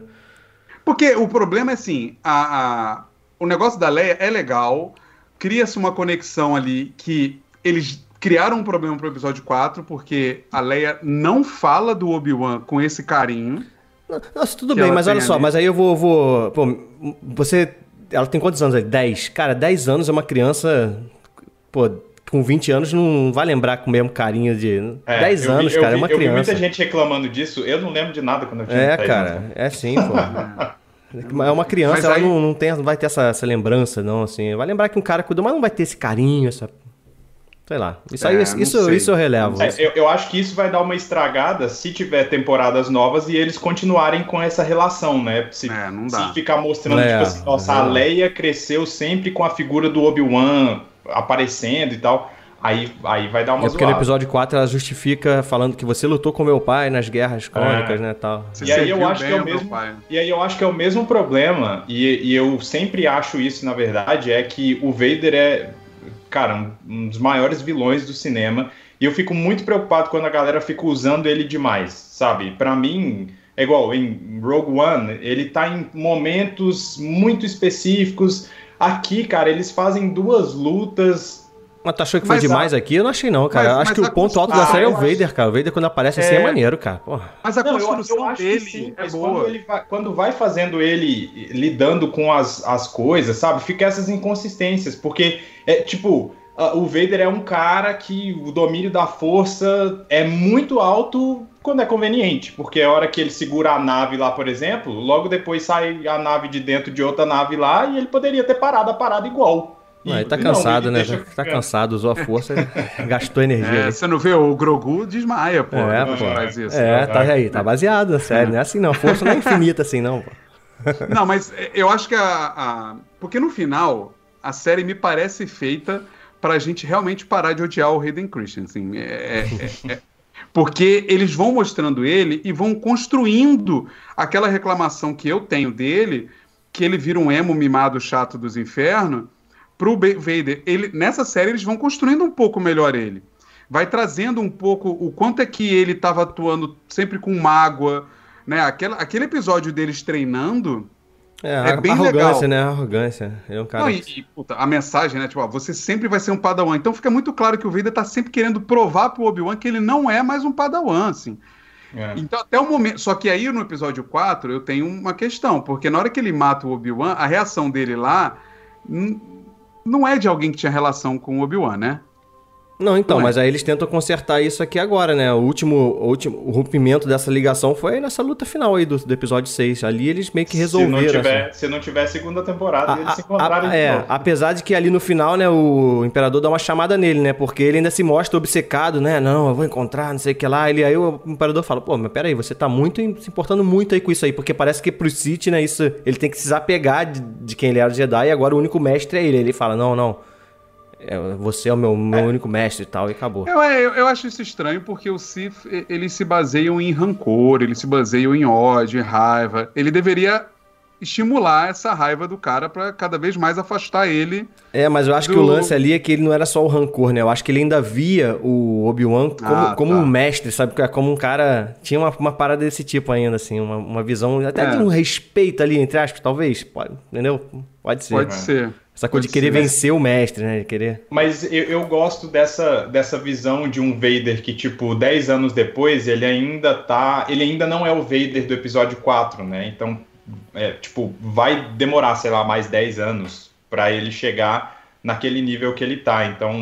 Porque o problema é assim, a, a- o negócio da Leia é legal, cria-se uma conexão ali que eles criaram um problema pro episódio 4, porque a Leia não fala do Obi-Wan com esse carinho. Nossa, tudo bem, mas olha só, ali. mas aí eu vou, vou. Pô, você. Ela tem quantos anos aí? 10? Cara, 10 anos é uma criança. Pô, com 20 anos não vai lembrar com o mesmo carinho de. É, 10 eu vi- anos, eu cara, é uma Eu vi criança. muita gente reclamando disso, eu não lembro de nada quando eu tinha É, 10 cara, anos. é sim, pô. [laughs] É uma criança, Mas ela aí- não, não, tem, não vai ter essa, essa lembrança, não, assim. Vai lembrar que um cara cuidou, mas não vai ter esse carinho, essa. Sei lá. Isso aí, É, isso, isso, sei. isso eu relevo. É, eu, eu acho que isso vai dar uma estragada se tiver temporadas novas e eles continuarem com essa relação, né? Se, É, não dá. se ficar mostrando, É, tipo assim, nossa, é. a Leia cresceu sempre com a figura do Obi-Wan aparecendo e tal. Aí, aí vai dar uma É porque no zoada. episódio 4 ela justifica falando que você lutou com meu pai nas guerras crônicas, É. né, tal. Você E aí eu acho que é o mesmo- pai. E aí eu acho que é o mesmo problema, e, e eu sempre acho isso, na verdade, é que o Vader é, cara, um, um dos maiores vilões do cinema, e eu fico muito preocupado quando a galera fica usando ele demais, sabe? Pra mim, é igual, em Rogue One, ele tá em momentos muito específicos. Aqui, cara, eles fazem duas lutas Mas tu achou que foi Mas a- demais aqui? Eu não achei não, cara. Mas- Eu acho mas que a o ponto alto da série é o eu acho- Vader, cara. O Vader quando aparece assim é É. maneiro, cara. Porra. Mas a Não, eu- eu construção acho que dele sim, é mas boa. Quando, ele vai, quando vai fazendo ele lidando com as, as coisas, sabe? Fica essas inconsistências, porque é tipo. a- O Vader é um cara que o domínio da força é muito alto quando é conveniente, porque a hora que ele segura a nave lá, por exemplo, logo depois sai a nave de dentro de outra nave lá e ele poderia ter parado a parada igual. E- Ah, ele tá não, cansado, ele né? deixa- Tá cansado, usou a força, gastou energia. É, você não vê o Grogu desmaia, pô. É, pô. faz isso. É, tá aí, tá baseado na série, não é assim não. A força não é infinita assim, não. pô. [laughs] Não, mas é, eu acho que a, a- Porque no final, a série me parece feita pra gente realmente parar de odiar o Hayden Christensen. É, é- é- é- Porque eles vão mostrando ele e vão construindo aquela reclamação que eu tenho dele, que ele vira um emo mimado chato dos infernos, pro Vader. Ele, nessa série eles vão construindo um pouco melhor ele. Vai trazendo um pouco o quanto é que ele estava atuando sempre com mágoa, né? Aquela, aquele episódio deles treinando, É, É bem arrogância, legal. né? Arrogância. É um cara. Não, e, e, puta, a mensagem, né? Tipo, ó, você sempre vai ser um padawan. Então fica muito claro que o Vader tá sempre querendo provar pro Obi-Wan que ele não é mais um padawan, assim. É. Então, até o momento. Só que aí no episódio 4 eu tenho uma questão, porque na hora que ele mata o Obi-Wan, a reação dele lá não é de alguém que tinha relação com Obi-Wan, né? Não, então, Não é. mas aí eles tentam consertar isso aqui agora, né? O último, o último o rompimento dessa ligação foi nessa luta final aí do, do episódio 6. Ali eles meio que resolveram. Se não assim. tiver, se não tiver segunda temporada, A- eles se a- encontrarem a- de é, novo. apesar de que ali no final, né, o imperador dá uma chamada nele, né? Porque ele ainda se mostra obcecado, né? Não, eu vou encontrar, não sei o que lá. Ele, aí o imperador fala, pô, mas peraí, você tá muito se importando muito aí com isso aí, porque parece que pro Sith, né, isso, ele tem que se desapegar de, de quem ele era Jedi e agora o único mestre é ele. Ele fala, não, não, você é o meu, meu único mestre e tal, e acabou. Eu, eu, eu acho isso estranho porque Sith, e- eles se baseiam em rancor, eles se baseiam em ódio, em raiva. Ele deveria estimular essa raiva do cara pra cada vez mais afastar ele. É, mas eu acho que do- o lance ali é que ele não era só o rancor, né? Eu acho que ele ainda via o Obi-Wan como, Ah, como tá. um mestre, sabe? Como um cara. Tinha uma, uma parada desse tipo ainda, assim, uma, uma visão, até É. de um respeito ali, entre aspas, talvez. Pode, entendeu? Pode ser. Pode ser. Essa coisa de querer ser. vencer o mestre, né? De querer. Mas eu, eu gosto dessa, dessa visão de um Vader que, tipo, 10 anos depois, ele ainda tá. Ele ainda não é o Vader do episódio 4, né? Então, é, tipo, vai demorar, sei lá, mais 10 anos pra ele chegar naquele nível que ele tá. Então,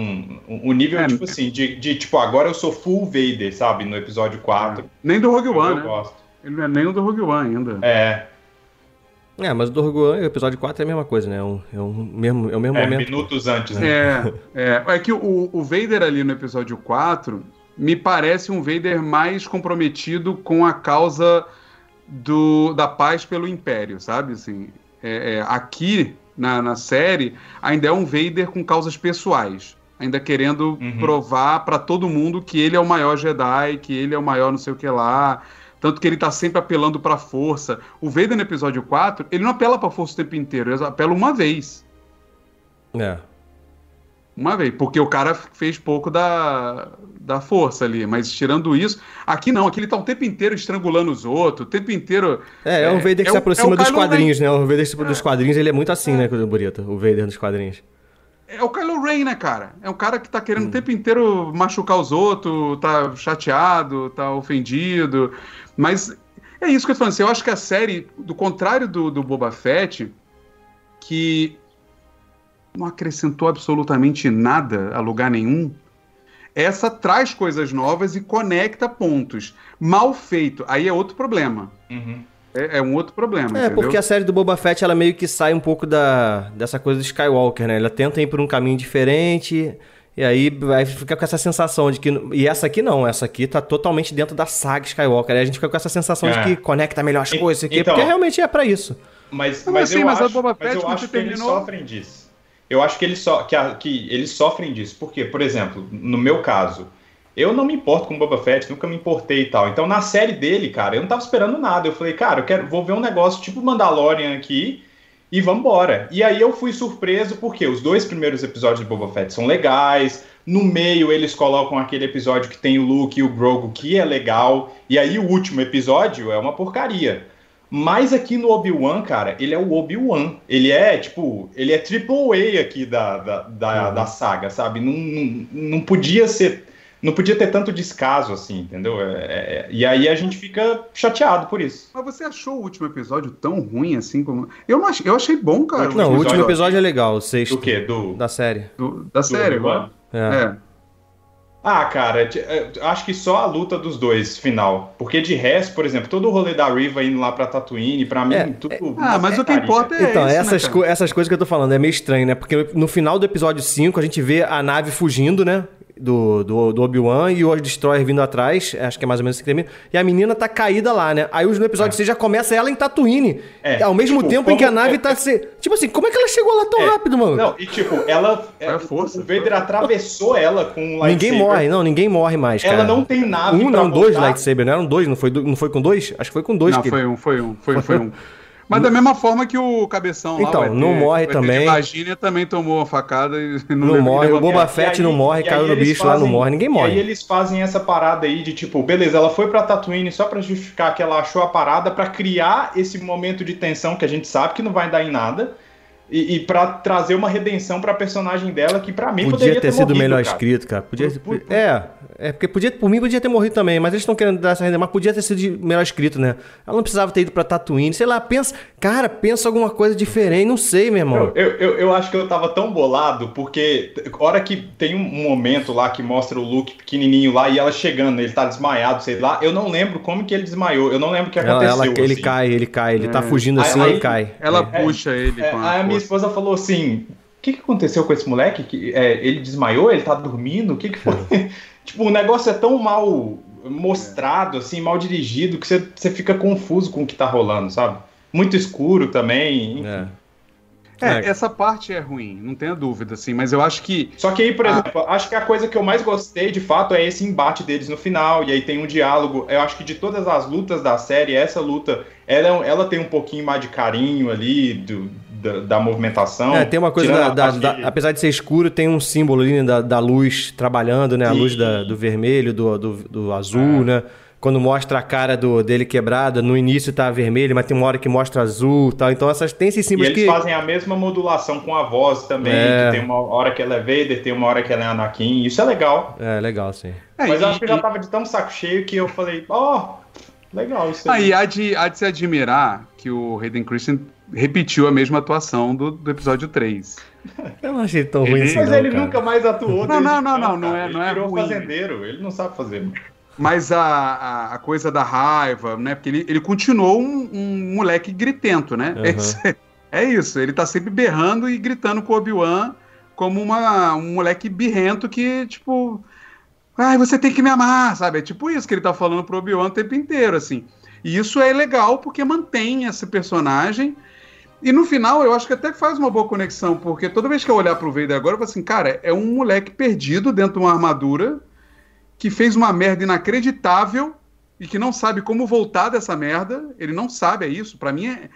o o nível, É, tipo assim, de, de, tipo, agora eu sou full Vader, sabe? No episódio 4. Nem do Rogue Eu, One, né? gosto. Ele não é nem o do Rogue One ainda. É. É, mas o do Rogue One, o episódio 4 é a mesma coisa, né? É, um, é, um mesmo, é o mesmo É, momento. minutos antes, né? É, [laughs] é. É que o, o Vader ali no episódio 4 me parece um Vader mais comprometido com a causa do, da paz pelo Império, sabe? Assim, é, é, aqui na, na série ainda é um Vader com causas pessoais. Ainda querendo Uhum. provar pra todo mundo que ele é o maior Jedi, que ele é o maior não sei o que lá. Tanto que ele tá sempre apelando pra força. O Vader no episódio 4, ele não apela pra força o tempo inteiro, ele apela uma vez. É. Uma vez, porque o cara fez pouco da, da força ali, mas tirando isso, aqui não, aqui ele tá o tempo inteiro estrangulando os outros, o tempo inteiro. É, é um Vader que é se o- aproxima é o dos Kylo quadrinhos, né? O Vader dos quadrinhos, ele é muito assim, né, Burita? O Vader dos quadrinhos. É o Kylo Ren, né, cara? É um cara que tá querendo o tempo inteiro machucar os outros, tá chateado, tá ofendido. Mas é isso que eu tô falando. assim, eu acho que a série, do contrário do, do Boba Fett, que não acrescentou absolutamente nada a lugar nenhum, essa traz coisas novas e conecta pontos. Mal feito, aí é outro problema. Uhum. É, é um outro problema, É, entendeu? porque a série do Boba Fett, ela meio que sai um pouco da, dessa coisa do Skywalker, né? Ela tenta ir por um caminho diferente, e aí vai ficar com essa sensação de que... E essa aqui não, essa aqui tá totalmente dentro da saga Skywalker. Aí a gente fica com essa sensação de É. que conecta melhor as E- coisas, isso aqui, então- porque realmente é pra isso. Mas, mas, mas sim, eu mas acho, Boba mas eu acho que eles terminou- sofrem disso. Eu acho que eles, so, que, a- que eles sofrem disso. Porque, por exemplo, no meu caso, eu não me importo com o Boba Fett, nunca me importei e tal. Então, na série dele, cara, eu não tava esperando nada. Eu falei, cara, eu quero, vou ver um negócio tipo Mandalorian aqui e vambora. E aí eu fui surpreso porque os dois primeiros episódios de Boba Fett são legais. No meio eles colocam aquele episódio que tem o Luke e o Grogu, que é legal. E aí o último episódio é uma porcaria. Mas aqui no Obi-Wan, cara, ele é o Obi-Wan. Ele é, tipo, ele é triple A aqui da, da, da, da saga, sabe? Não, não, não podia ser. Não podia ter tanto descaso assim, entendeu? É, é- e aí a gente fica chateado por isso. Mas você achou o último episódio tão ruim assim como. Eu, não achei, eu achei bom, cara. último Não, o último episódio- episódio é legal, o sexto. Do quê? Do. Da série. Do- da série agora. É. É. Ah, cara, é, acho que só a luta dos dois, final. Porque de resto, por exemplo, todo o rolê da Riva indo lá pra Tatooine, pra mim, É, tudo. Ah, mas o que importa é Então, isso, essas, né, co- essas coisas que eu tô falando é meio estranho, né? Porque no final do episódio 5 a gente vê a nave fugindo, né? Do, do, do Obi-Wan e o Destroyer vindo atrás, acho que é mais ou menos assim que termina. E a menina tá caída lá, né? Aí no episódio 6 já começa ela em Tatooine. É, ao mesmo tipo, tempo em que a nave é- tá se. Tipo assim, como é que ela chegou lá tão É, rápido, mano? Não, e tipo, ela. Foi a força. O Vader atravessou ela com um ninguém lightsaber. morre, não, ninguém morre mais, cara. Ela não tem nave. Um, não, dois lightsaber, não eram dois? Não foi, não foi com dois? Acho que foi com dois Não, que foi um, foi um, foi, foi um. [laughs] Mas da mesma forma que o cabeção lá, Então, o ET, não morre também. Virgínia também tomou uma facada e não, Não morre, o Boba E Fett aí- não morre, e caiu no bicho lá, não fazem- morre, ninguém E morre. aí eles fazem essa parada aí de tipo, beleza, ela foi pra Tatooine só pra justificar que ela achou a parada, pra criar esse momento de tensão que a gente sabe que não vai dar em nada. E, e para trazer uma redenção pra personagem dela que pra mim Podia poderia ter sido morrido, melhor cara. escrito, cara. Podia, Por- por- é, é porque podia, por mim podia ter morrido também, mas eles estão querendo dar essa renda, mas podia ter sido melhor escrito, né? Ela não precisava ter ido pra Tatooine, sei lá, pensa, cara, pensa alguma coisa diferente, não sei, meu irmão. Eu, eu, eu, acho que eu tava tão bolado, porque hora que tem um momento lá que mostra o Luke pequenininho lá e ela chegando, ele tá desmaiado, sei lá, eu não lembro como que ele desmaiou, eu não lembro o que Ela, aconteceu. ela- ele assim. cai, ele cai, ele tá É. fugindo Aí- assim aí- e cai. Ela É. puxa ele É, com aí a minha esposa falou assim: o que, que aconteceu com esse moleque? Que, é, ele desmaiou? Ele tá dormindo? O que, que foi? [laughs] tipo, o negócio é tão mal mostrado, assim, mal dirigido, que você, você fica confuso com o que tá rolando, sabe? Muito escuro também. enfim. É. É, É. essa parte é ruim, não tenha dúvida, assim, mas eu acho que. Só que aí, por Ah. exemplo, acho que a coisa que eu mais gostei, de fato, é esse embate deles no final, e aí tem um diálogo. Eu acho que de todas as lutas da série, essa luta, ela, ela tem um pouquinho mais de carinho ali, do, da, da movimentação. É, tem uma coisa, da, da- da- apesar de ser escuro, tem um símbolo ali né, da, da luz trabalhando, né? A Sim. luz da- do vermelho, do, do, do azul, É. né? Quando mostra a cara do, dele quebrada, no início tá vermelho, mas tem uma hora que mostra azul e tal. Então essas, tem esses E símbolos eles que... fazem a mesma modulação com a voz também, É. que tem uma hora que ela é Vader, tem uma hora que ela é Anakin, isso é legal. É, legal, sim. É, Mas e, eu acho que eu já e- tava de tão saco cheio que eu falei, ó, legal isso Ah, aí. e há de, há de se admirar que o Hayden Christian repetiu a mesma atuação do, do episódio 3. Eu não achei tão ruim Ele- assim, Mas não, ele cara. nunca mais atuou Não, não, não, então, não, não é- Ele não é virou ruim. fazendeiro, ele não sabe fazer. Mas a, a, a, coisa da raiva, né? Porque ele, ele continuou um, um moleque gritento, né? Uhum. Esse, é isso, ele tá sempre berrando e gritando com o Obi-Wan como uma, um moleque birrento que, tipo, ai, você tem que me amar, sabe? É tipo isso que ele tá falando pro Obi-Wan o tempo inteiro, assim. E isso é legal porque mantém esse personagem. E no final, eu acho que até faz uma boa conexão, porque toda vez que eu olhar pro Vader agora, eu falo assim, cara, é um moleque perdido dentro de uma armadura que fez uma merda inacreditável e que não sabe como voltar dessa merda. Ele não sabe, é isso. Para mim, é,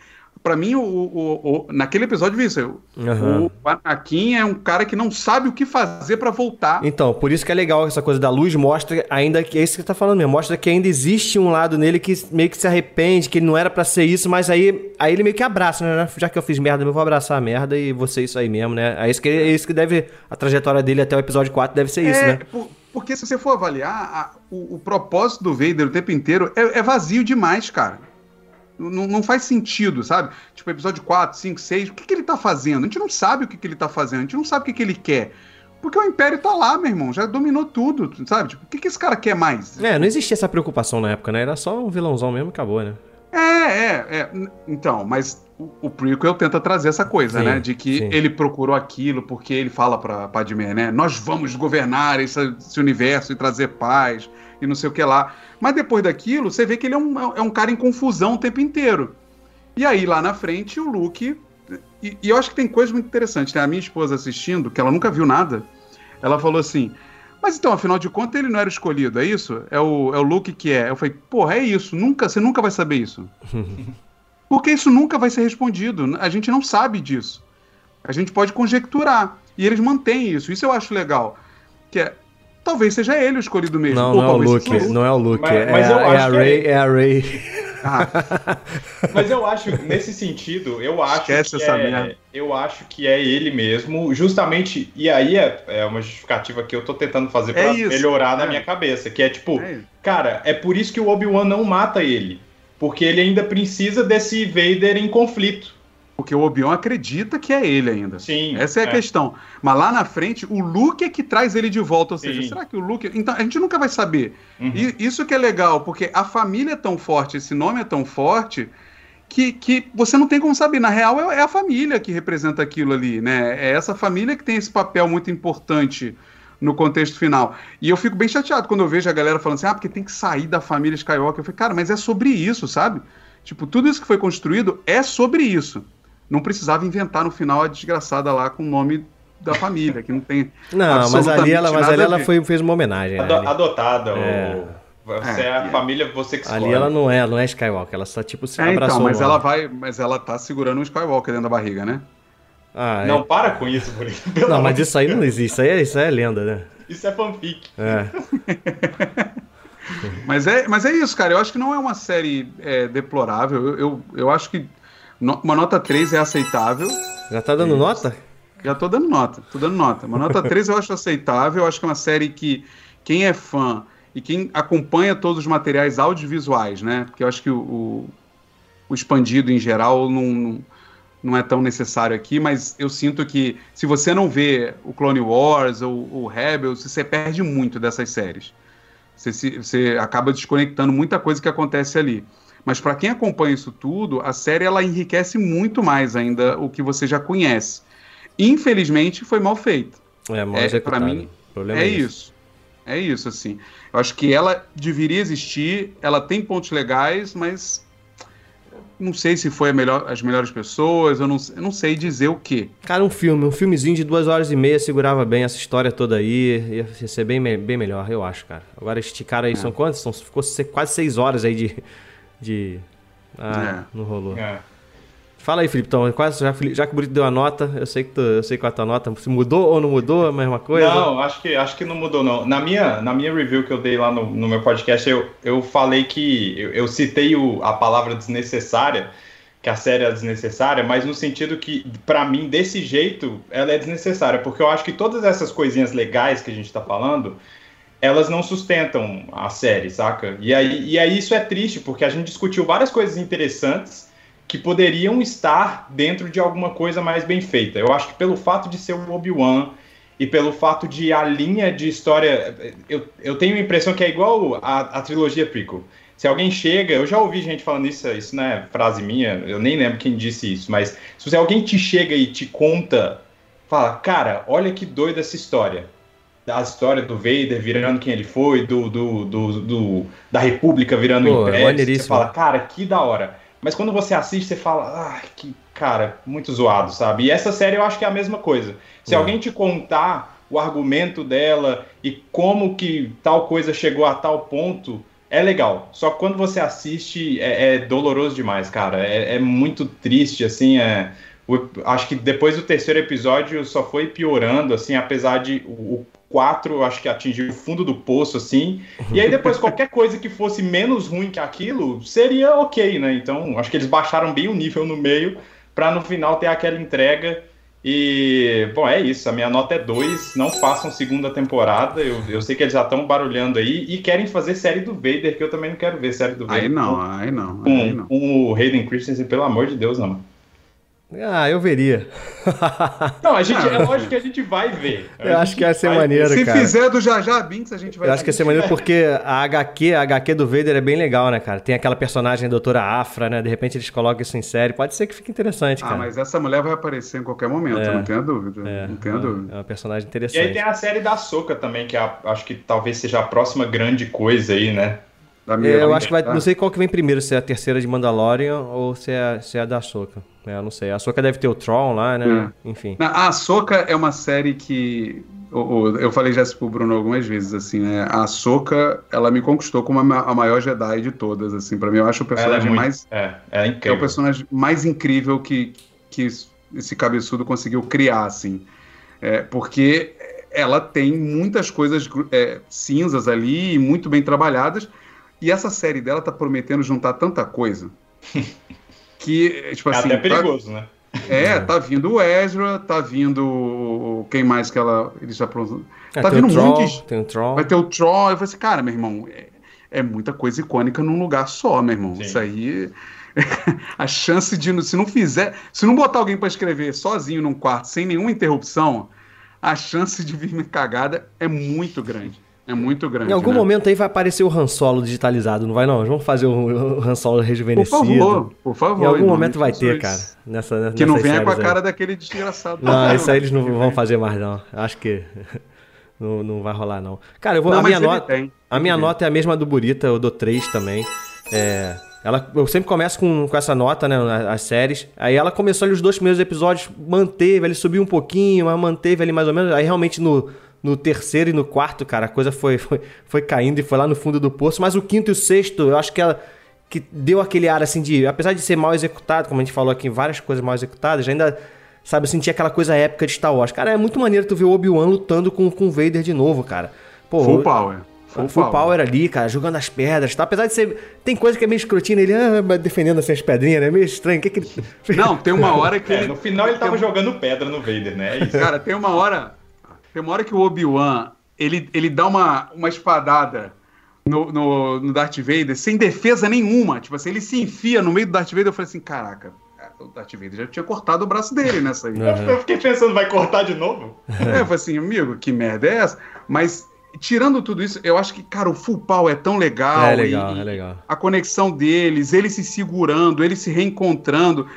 para mim, o, o, o, naquele episódio, isso? Uhum. O Anakin é um cara que não sabe o que fazer para voltar. Então, por isso que é legal essa coisa da luz, mostra ainda que é isso que você tá falando mesmo, mostra que ainda existe um lado nele que meio que se arrepende, que ele não era para ser isso, mas aí, aí ele meio que abraça, né? Já que eu fiz merda, eu vou abraçar a merda e vou ser isso aí mesmo, né? É isso que, é isso que deve, a trajetória dele até o episódio 4 deve ser isso, é, né? Por, porque se você for avaliar, a, o, o, propósito do Vader o tempo inteiro é, é vazio demais, cara. Não, não, faz sentido, sabe? Tipo, episódio 4, 5, 6, o que, que ele tá fazendo? A gente não sabe o que, que ele tá fazendo, a gente não sabe o que, que ele quer. Porque o Império tá lá, meu irmão, já dominou tudo, sabe? Tipo, o que, que esse cara quer mais? É, não existia essa preocupação na época, né? Era só um vilãozão mesmo e acabou, né? É, é, é. Então, mas o, prequel tenta trazer essa coisa, sim, né? De que sim. ele procurou aquilo porque ele fala pra Padmé, né? Nós vamos governar esse, esse universo e trazer paz e não sei o que lá. Mas depois daquilo, você vê que ele é um, é um cara em confusão o tempo inteiro. E aí, lá na frente, o Luke. E, e eu acho que tem coisa muito interessante, né? A minha esposa assistindo, que ela nunca viu nada, ela falou assim: Mas então, afinal de contas, ele não era escolhido, é isso? É o, é o Luke que é. Eu falei: Porra, é isso, nunca, você nunca vai saber isso. [laughs] Porque isso nunca vai ser respondido. A gente não sabe disso. A gente pode conjecturar. E eles mantêm isso. Isso eu acho legal. Que é, talvez seja ele o escolhido mesmo. Não, não é o Luke, não é o Luke. Mas, é, mas eu é, acho a Ray, é... é a Ray. Ah. [laughs] mas eu acho, nesse sentido, eu acho Esquece que essa é, merda. eu acho que é ele mesmo, justamente, e aí é, é uma justificativa que eu tô tentando fazer para é melhorar na minha cabeça, que é tipo, cara, é por isso que o Obi-Wan não mata ele, porque ele ainda precisa desse Vader em conflito. Porque o Obi-Wan acredita que é ele ainda. Sim. Essa é a é. questão. Mas lá na frente, o Luke é que traz ele de volta. Ou seja, Sim. será que o Luke. Então, a gente nunca vai saber. Uhum. E isso que é legal, porque a família é tão forte, esse nome é tão forte, que, que você não tem como saber. Na real, é, é a família que representa aquilo ali, né? É essa família que tem esse papel muito importante no contexto final. E eu fico bem chateado quando eu vejo a galera falando assim, ah, porque tem que sair da família Skywalker. Eu falei, cara, mas é sobre isso, sabe? Tipo, tudo isso que foi construído é sobre isso não precisava inventar no final a desgraçada lá com o nome da família, que não tem. [laughs] Não, mas ali ela, mas ali ela foi, fez uma homenagem. Ado, né? Adotada, é. Você é, é a é. família, você que escolhe. Ali ela não é, não é Skywalker, ela só tipo se é, abraçou. Então, mas ela vai, mas ela tá segurando um Skywalker dentro da barriga, né? Ah, não, é. para com isso, [laughs] por Não, mas isso aí não existe, isso aí é, isso aí é lenda, né? Isso é fanfic. É. [laughs] mas, é, mas é isso, cara. Eu acho que não é uma série é, deplorável. Eu, eu, eu acho que no, uma nota 3 é aceitável. Já tá dando nota? Já tô dando nota, tô dando nota. Uma nota 3 eu acho aceitável, eu acho que é uma série que quem é fã e quem acompanha todos os materiais audiovisuais, né? Porque eu acho que o, o, o expandido em geral não, não, não, é tão necessário aqui, mas eu sinto que se você não vê o Clone Wars ou o Rebels, você perde muito dessas séries. Você, você acaba desconectando muita coisa que acontece ali. Mas para quem acompanha isso tudo, a série ela enriquece muito mais ainda o que você já conhece. Infelizmente, foi mal feita. É, mal é, Para mim, é, é isso. É isso, assim. Eu acho que ela deveria existir, ela tem pontos legais, mas não sei se foi melhor, as melhores pessoas, eu não, eu não sei dizer o que. Cara, um filme, um filmezinho de duas horas e meia segurava bem essa história toda aí, ia ser bem, bem melhor, eu acho, cara. Agora esticar aí, é. são quantos? São, ficou quase seis horas aí de, de. Ah, é. não rolou. É. Fala aí, Felipe, então, quase, já, já que o Brito deu a nota, eu sei que tu, eu sei qual é a tua nota, se mudou ou não mudou, a mesma coisa? Não, acho que, acho que não mudou, não. Na minha, na minha review que eu dei lá no, no meu podcast, eu, eu falei que, eu, eu citei o, a palavra desnecessária, que a série é desnecessária, mas no sentido que, para mim, desse jeito, ela é desnecessária, porque eu acho que todas essas coisinhas legais que a gente tá falando, elas não sustentam a série, saca? E aí, e aí isso é triste, porque a gente discutiu várias coisas interessantes que poderiam estar dentro de alguma coisa mais bem feita. Eu acho que pelo fato de ser o Obi-Wan e pelo fato de a linha de história. Eu, eu tenho a impressão que é igual a, a trilogia prequel. Se alguém chega, eu já ouvi gente falando isso, isso não é frase minha, eu nem lembro quem disse isso, mas se alguém te chega e te conta, fala, cara, olha que doida essa história. A história do Vader virando quem ele foi, do, do, do, do da República virando Pô, Império. Você fala, cara, que da hora. Mas quando você assiste, você fala, ah, que cara, muito zoado, sabe? E essa série eu acho que é a mesma coisa. Se uhum. alguém te contar o argumento dela e como que tal coisa chegou a tal ponto, é legal. Só que quando você assiste, é, é doloroso demais, cara. É, é muito triste, assim, é... O, acho que depois do terceiro episódio só foi piorando, assim, apesar de o, 4, acho que atingiu o fundo do poço, assim. E aí depois [laughs] qualquer coisa que fosse menos ruim que aquilo seria ok, né? Então acho que eles baixaram bem o nível no meio para no final ter aquela entrega. E, bom, é isso. A minha nota é 2. Não façam segunda temporada. Eu, eu sei que eles já estão barulhando aí e querem fazer série do Vader, que eu também não quero ver série do Vader. Aí não, aí não. Com, aí não. com o Hayden Christensen, pelo amor de Deus, não. Ah, eu veria. Não, a gente, é lógico que a gente vai ver. Eu acho que ia ser maneiro, Se cara. Se fizer do Jaja Binks, a gente vai Eu acho que ia ser maneiro porque a HQ, a HQ do Vader é bem legal, né, cara? Tem aquela personagem a doutora Afra, né? De repente eles colocam isso em série. Pode ser que fique interessante, ah, cara. Ah, mas essa mulher vai aparecer em qualquer momento, é, não tenha dúvida. É, não tenha é, dúvida. É uma personagem interessante. E aí tem a série da Soca também, que é acho que talvez seja a próxima grande coisa aí, né? É, eu acho que vai. Não sei qual que vem primeiro, se é a terceira de Mandalorian ou se é, se é a da Soca. É, eu não sei. A Soca deve ter o Tron lá, né? É. Enfim. A Soca é uma série que. Eu falei já isso pro Bruno algumas vezes, assim, né? A Soca, ela me conquistou como a maior Jedi de todas, assim. Pra mim, eu acho o é personagem é muito, mais. É, é incrível. É o personagem mais incrível que, que esse cabeçudo conseguiu criar, assim. É, porque ela tem muitas coisas é, cinzas ali, muito bem trabalhadas e essa série dela tá prometendo juntar tanta coisa [laughs] que, tipo é assim. É até perigoso, tá, né? É, tá vindo o Ezra, tá vindo. Quem mais que ela. Eles já é, Tá vindo muitos. Tem o Troll. Vai ter o Troll. Eu falei assim, cara, meu irmão, é, é muita coisa icônica num lugar só, meu irmão. Sim. Isso aí. [laughs] a chance de. Se não fizer. Se não botar alguém para escrever sozinho num quarto, sem nenhuma interrupção, a chance de vir me cagada é muito grande. É muito grande. Em algum né? momento aí vai aparecer o Han Solo digitalizado, não vai não? Vamos fazer o Han Solo rejuvenescido. Por favor, por favor. Em algum momento vai ter, cara. Nessa, que não venha com a cara aí. daquele desgraçado. Não, isso aí eles não vão fazer mais não. Acho que [laughs] não, não vai rolar não. Cara, eu vou. Não, a minha, nota, tem. a minha nota é a mesma do Burita, eu dou 3 também. É, ela, eu sempre começo com, com essa nota, né? As séries. Aí ela começou ali os dois primeiros episódios, manteve, ele subiu um pouquinho, mas manteve ali mais ou menos. Aí realmente no no terceiro e no quarto, cara, a coisa foi, foi, foi caindo e foi lá no fundo do poço. Mas o quinto e o sexto, eu acho que ela que deu aquele ar assim de. Apesar de ser mal executado, como a gente falou aqui, várias coisas mal executadas, ainda, sabe, eu senti aquela coisa épica de Star Wars. Cara, é muito maneiro tu ver o Obi-Wan lutando com, com o Vader de novo, cara. Pô, Full power. Full, full power. power. ali, cara, jogando as pedras, tá? Apesar de ser. Tem coisa que é meio escrotina, ele ah, defendendo assim as pedrinhas, né? Meio estranho. Que que ele... Não, tem uma hora que. É, no final ele tava tem... jogando pedra no Vader, né? É isso. Cara, tem uma hora. Tem uma hora que o Obi-Wan ele, ele dá uma, uma espadada no, no, no, Darth Vader sem defesa nenhuma. Tipo assim, ele se enfia no meio do Darth Vader. Eu falei assim: caraca, o Darth Vader já tinha cortado o braço dele nessa aí. [laughs] Uhum. Eu fiquei pensando, vai cortar de novo? É, eu falei assim, amigo, que merda é essa? Mas tirando tudo isso, eu acho que, cara, o full power é tão legal. É legal, é legal. A conexão deles, eles se segurando, eles se reencontrando.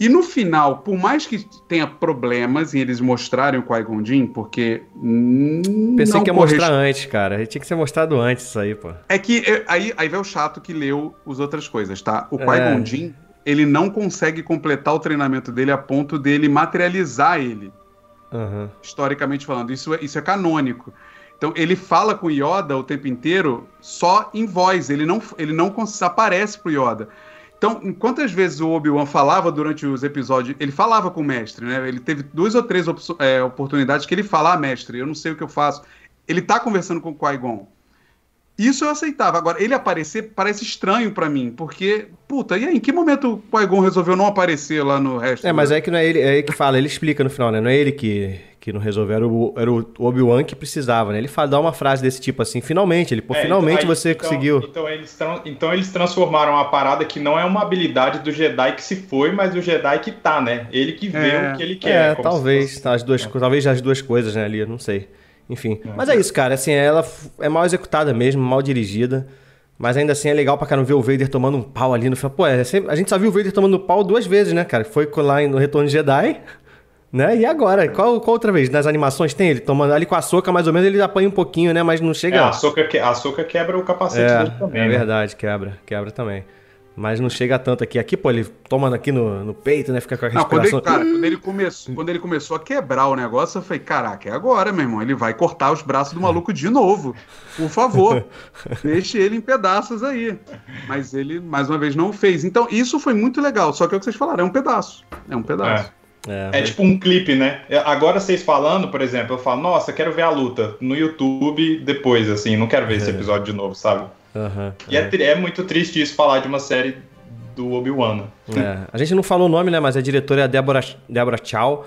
E no final, por mais que tenha problemas em eles mostrarem o Qui-Gon Jinn, porque. Pensei que ia mostrar antes, cara. Tinha que ser mostrado antes isso aí, pô. É que é, aí, aí vem o chato que leu as outras coisas, tá? O Qui-Gon é. Jinn, ele não consegue completar o treinamento dele a ponto dele materializar ele. Uhum. Historicamente falando. Isso é, isso é canônico. Então ele fala com o Yoda o tempo inteiro só em voz, ele não, ele não aparece pro Yoda. Então, quantas vezes o Obi-Wan falava durante os episódios, ele falava com o mestre, né? Ele teve duas ou três é, oportunidades que ele fala, ah, mestre, eu não sei o que eu faço. Ele tá conversando com o Qui-Gon. Isso eu aceitava. Agora, ele aparecer parece estranho para mim, porque, puta, e aí, em que momento o Qui-Gon resolveu não aparecer lá no resto? É, mas é que não é ele, é ele que fala, ele explica no final, né? Não é ele que, que não resolveu. Era o, era o Obi-Wan que precisava, né? Ele fala, dá uma frase desse tipo assim, finalmente. Ele, pô, É, finalmente então, aí- você então- conseguiu. Então eles, então eles transformaram a parada que não é uma habilidade do Jedi que se foi, mas do Jedi que tá, né? Ele que vê É. o que ele quer. É, como se talvez, fosse- tá, as duas, talvez as duas coisas, né, ali, eu não sei. Enfim. Mas é isso, cara, assim, ela é mal executada mesmo, mal dirigida. Mas ainda assim é legal pra caramba ver o Vader tomando um pau ali no final. Pô, é sempre- a gente só viu o Vader tomando pau duas vezes, né, cara? Foi lá no Retorno de Jedi, né? E agora? Qual, qual outra vez? Nas animações tem ele tomando ali com a soca, mais ou menos ele apanha um pouquinho, né? Mas não É, chega. a Soca, que- a Soca quebra o capacete É, dele também. é né? verdade, quebra, quebra também. Mas não chega tanto aqui. Aqui, pô, ele tomando aqui no, no peito, né? Fica com a Não, quando ele, respiração. cara, quando ele, começou, quando ele começou a quebrar o negócio, eu falei, caraca, é agora, meu irmão. Ele vai cortar os braços do maluco de novo. Por favor, [laughs] deixe ele em pedaços aí. Mas ele, mais uma vez, não fez. Então, isso foi muito legal. Só que é o que vocês falaram, é um pedaço. É um pedaço. É, É tipo um clipe, né? É, Agora vocês falando, por exemplo, eu falo, nossa, quero ver a luta no YouTube depois, assim, não quero ver esse episódio de novo, sabe? Aham, E é, tri- é muito triste isso falar de uma série do Obi-Wan. né? É, a gente não falou o nome, né? Mas a diretora é a Débora, Débora Chow.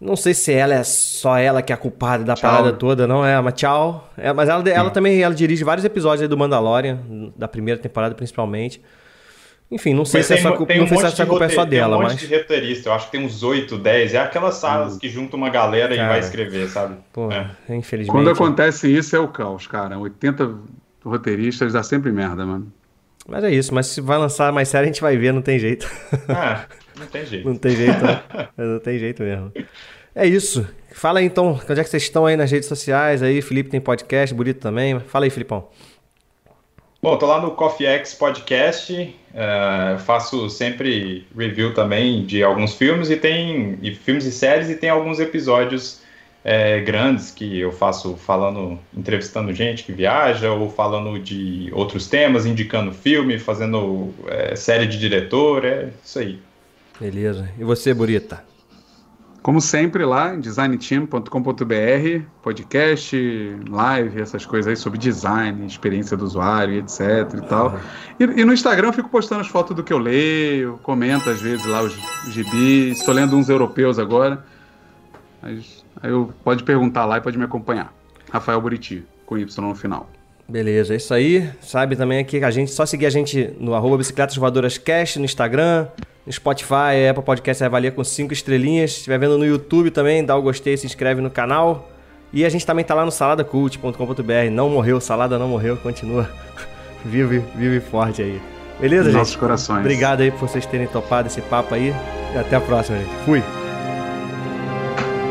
Não sei se ela é só ela que é a culpada da Chow. parada toda, não é? Mas Chow. É, mas ela, ela também ela dirige vários episódios aí do Mandalorian, da primeira temporada principalmente. Enfim, não sei Mas se tem, essa culpa, tem não um sei se essa culpa é só roteir- tem dela, um monte mas. de roteirista, eu acho que tem uns 8, 10. É aquelas salas que junta uma galera e Cara. vai escrever, sabe? Pô, É. infelizmente. Quando acontece isso, é o caos, cara. 80 roteiristas dá sempre merda, mano. Mas é isso, mas se vai lançar mais série, a gente vai ver, não tem jeito. Ah, [laughs] não tem jeito. Não tem jeito, né? [laughs] não tem jeito mesmo. É isso. Fala aí então, onde é que vocês estão aí nas redes sociais aí? Felipe tem podcast, Bonito também. Fala aí, Filipão. Bom, tô lá no Coffee X Podcast, eh, faço sempre review também de alguns filmes e tem e filmes e séries e tem alguns episódios eh, grandes que eu faço falando, entrevistando gente que viaja ou falando de outros temas, indicando filme, fazendo eh, série de diretor, é isso aí. Beleza. E você, Burita? Como sempre, lá em designteam.com.br, podcast, live, essas coisas aí sobre design, experiência do usuário, etc e tal. E, e no Instagram eu fico postando as fotos do que eu leio, comento às vezes lá os gibis, estou lendo uns europeus agora. Mas, aí eu, pode perguntar lá e pode me acompanhar. Rafael Buriti, com Y no final. Beleza, é isso aí. Sabe também aqui que a gente só seguir a gente no arroba Bicicletas Voadoras Cast no Instagram, no Spotify, Apple Podcast você avalia com cinco estrelinhas. Se estiver vendo no YouTube também, dá o gostei, se inscreve no canal. E a gente também tá lá no saladacult.com.br. Não morreu, salada não morreu, continua. [laughs] vive, vive forte aí. Beleza, Nossos gente? corações. Obrigado aí por vocês terem topado esse papo aí. E até a próxima, gente. Fui.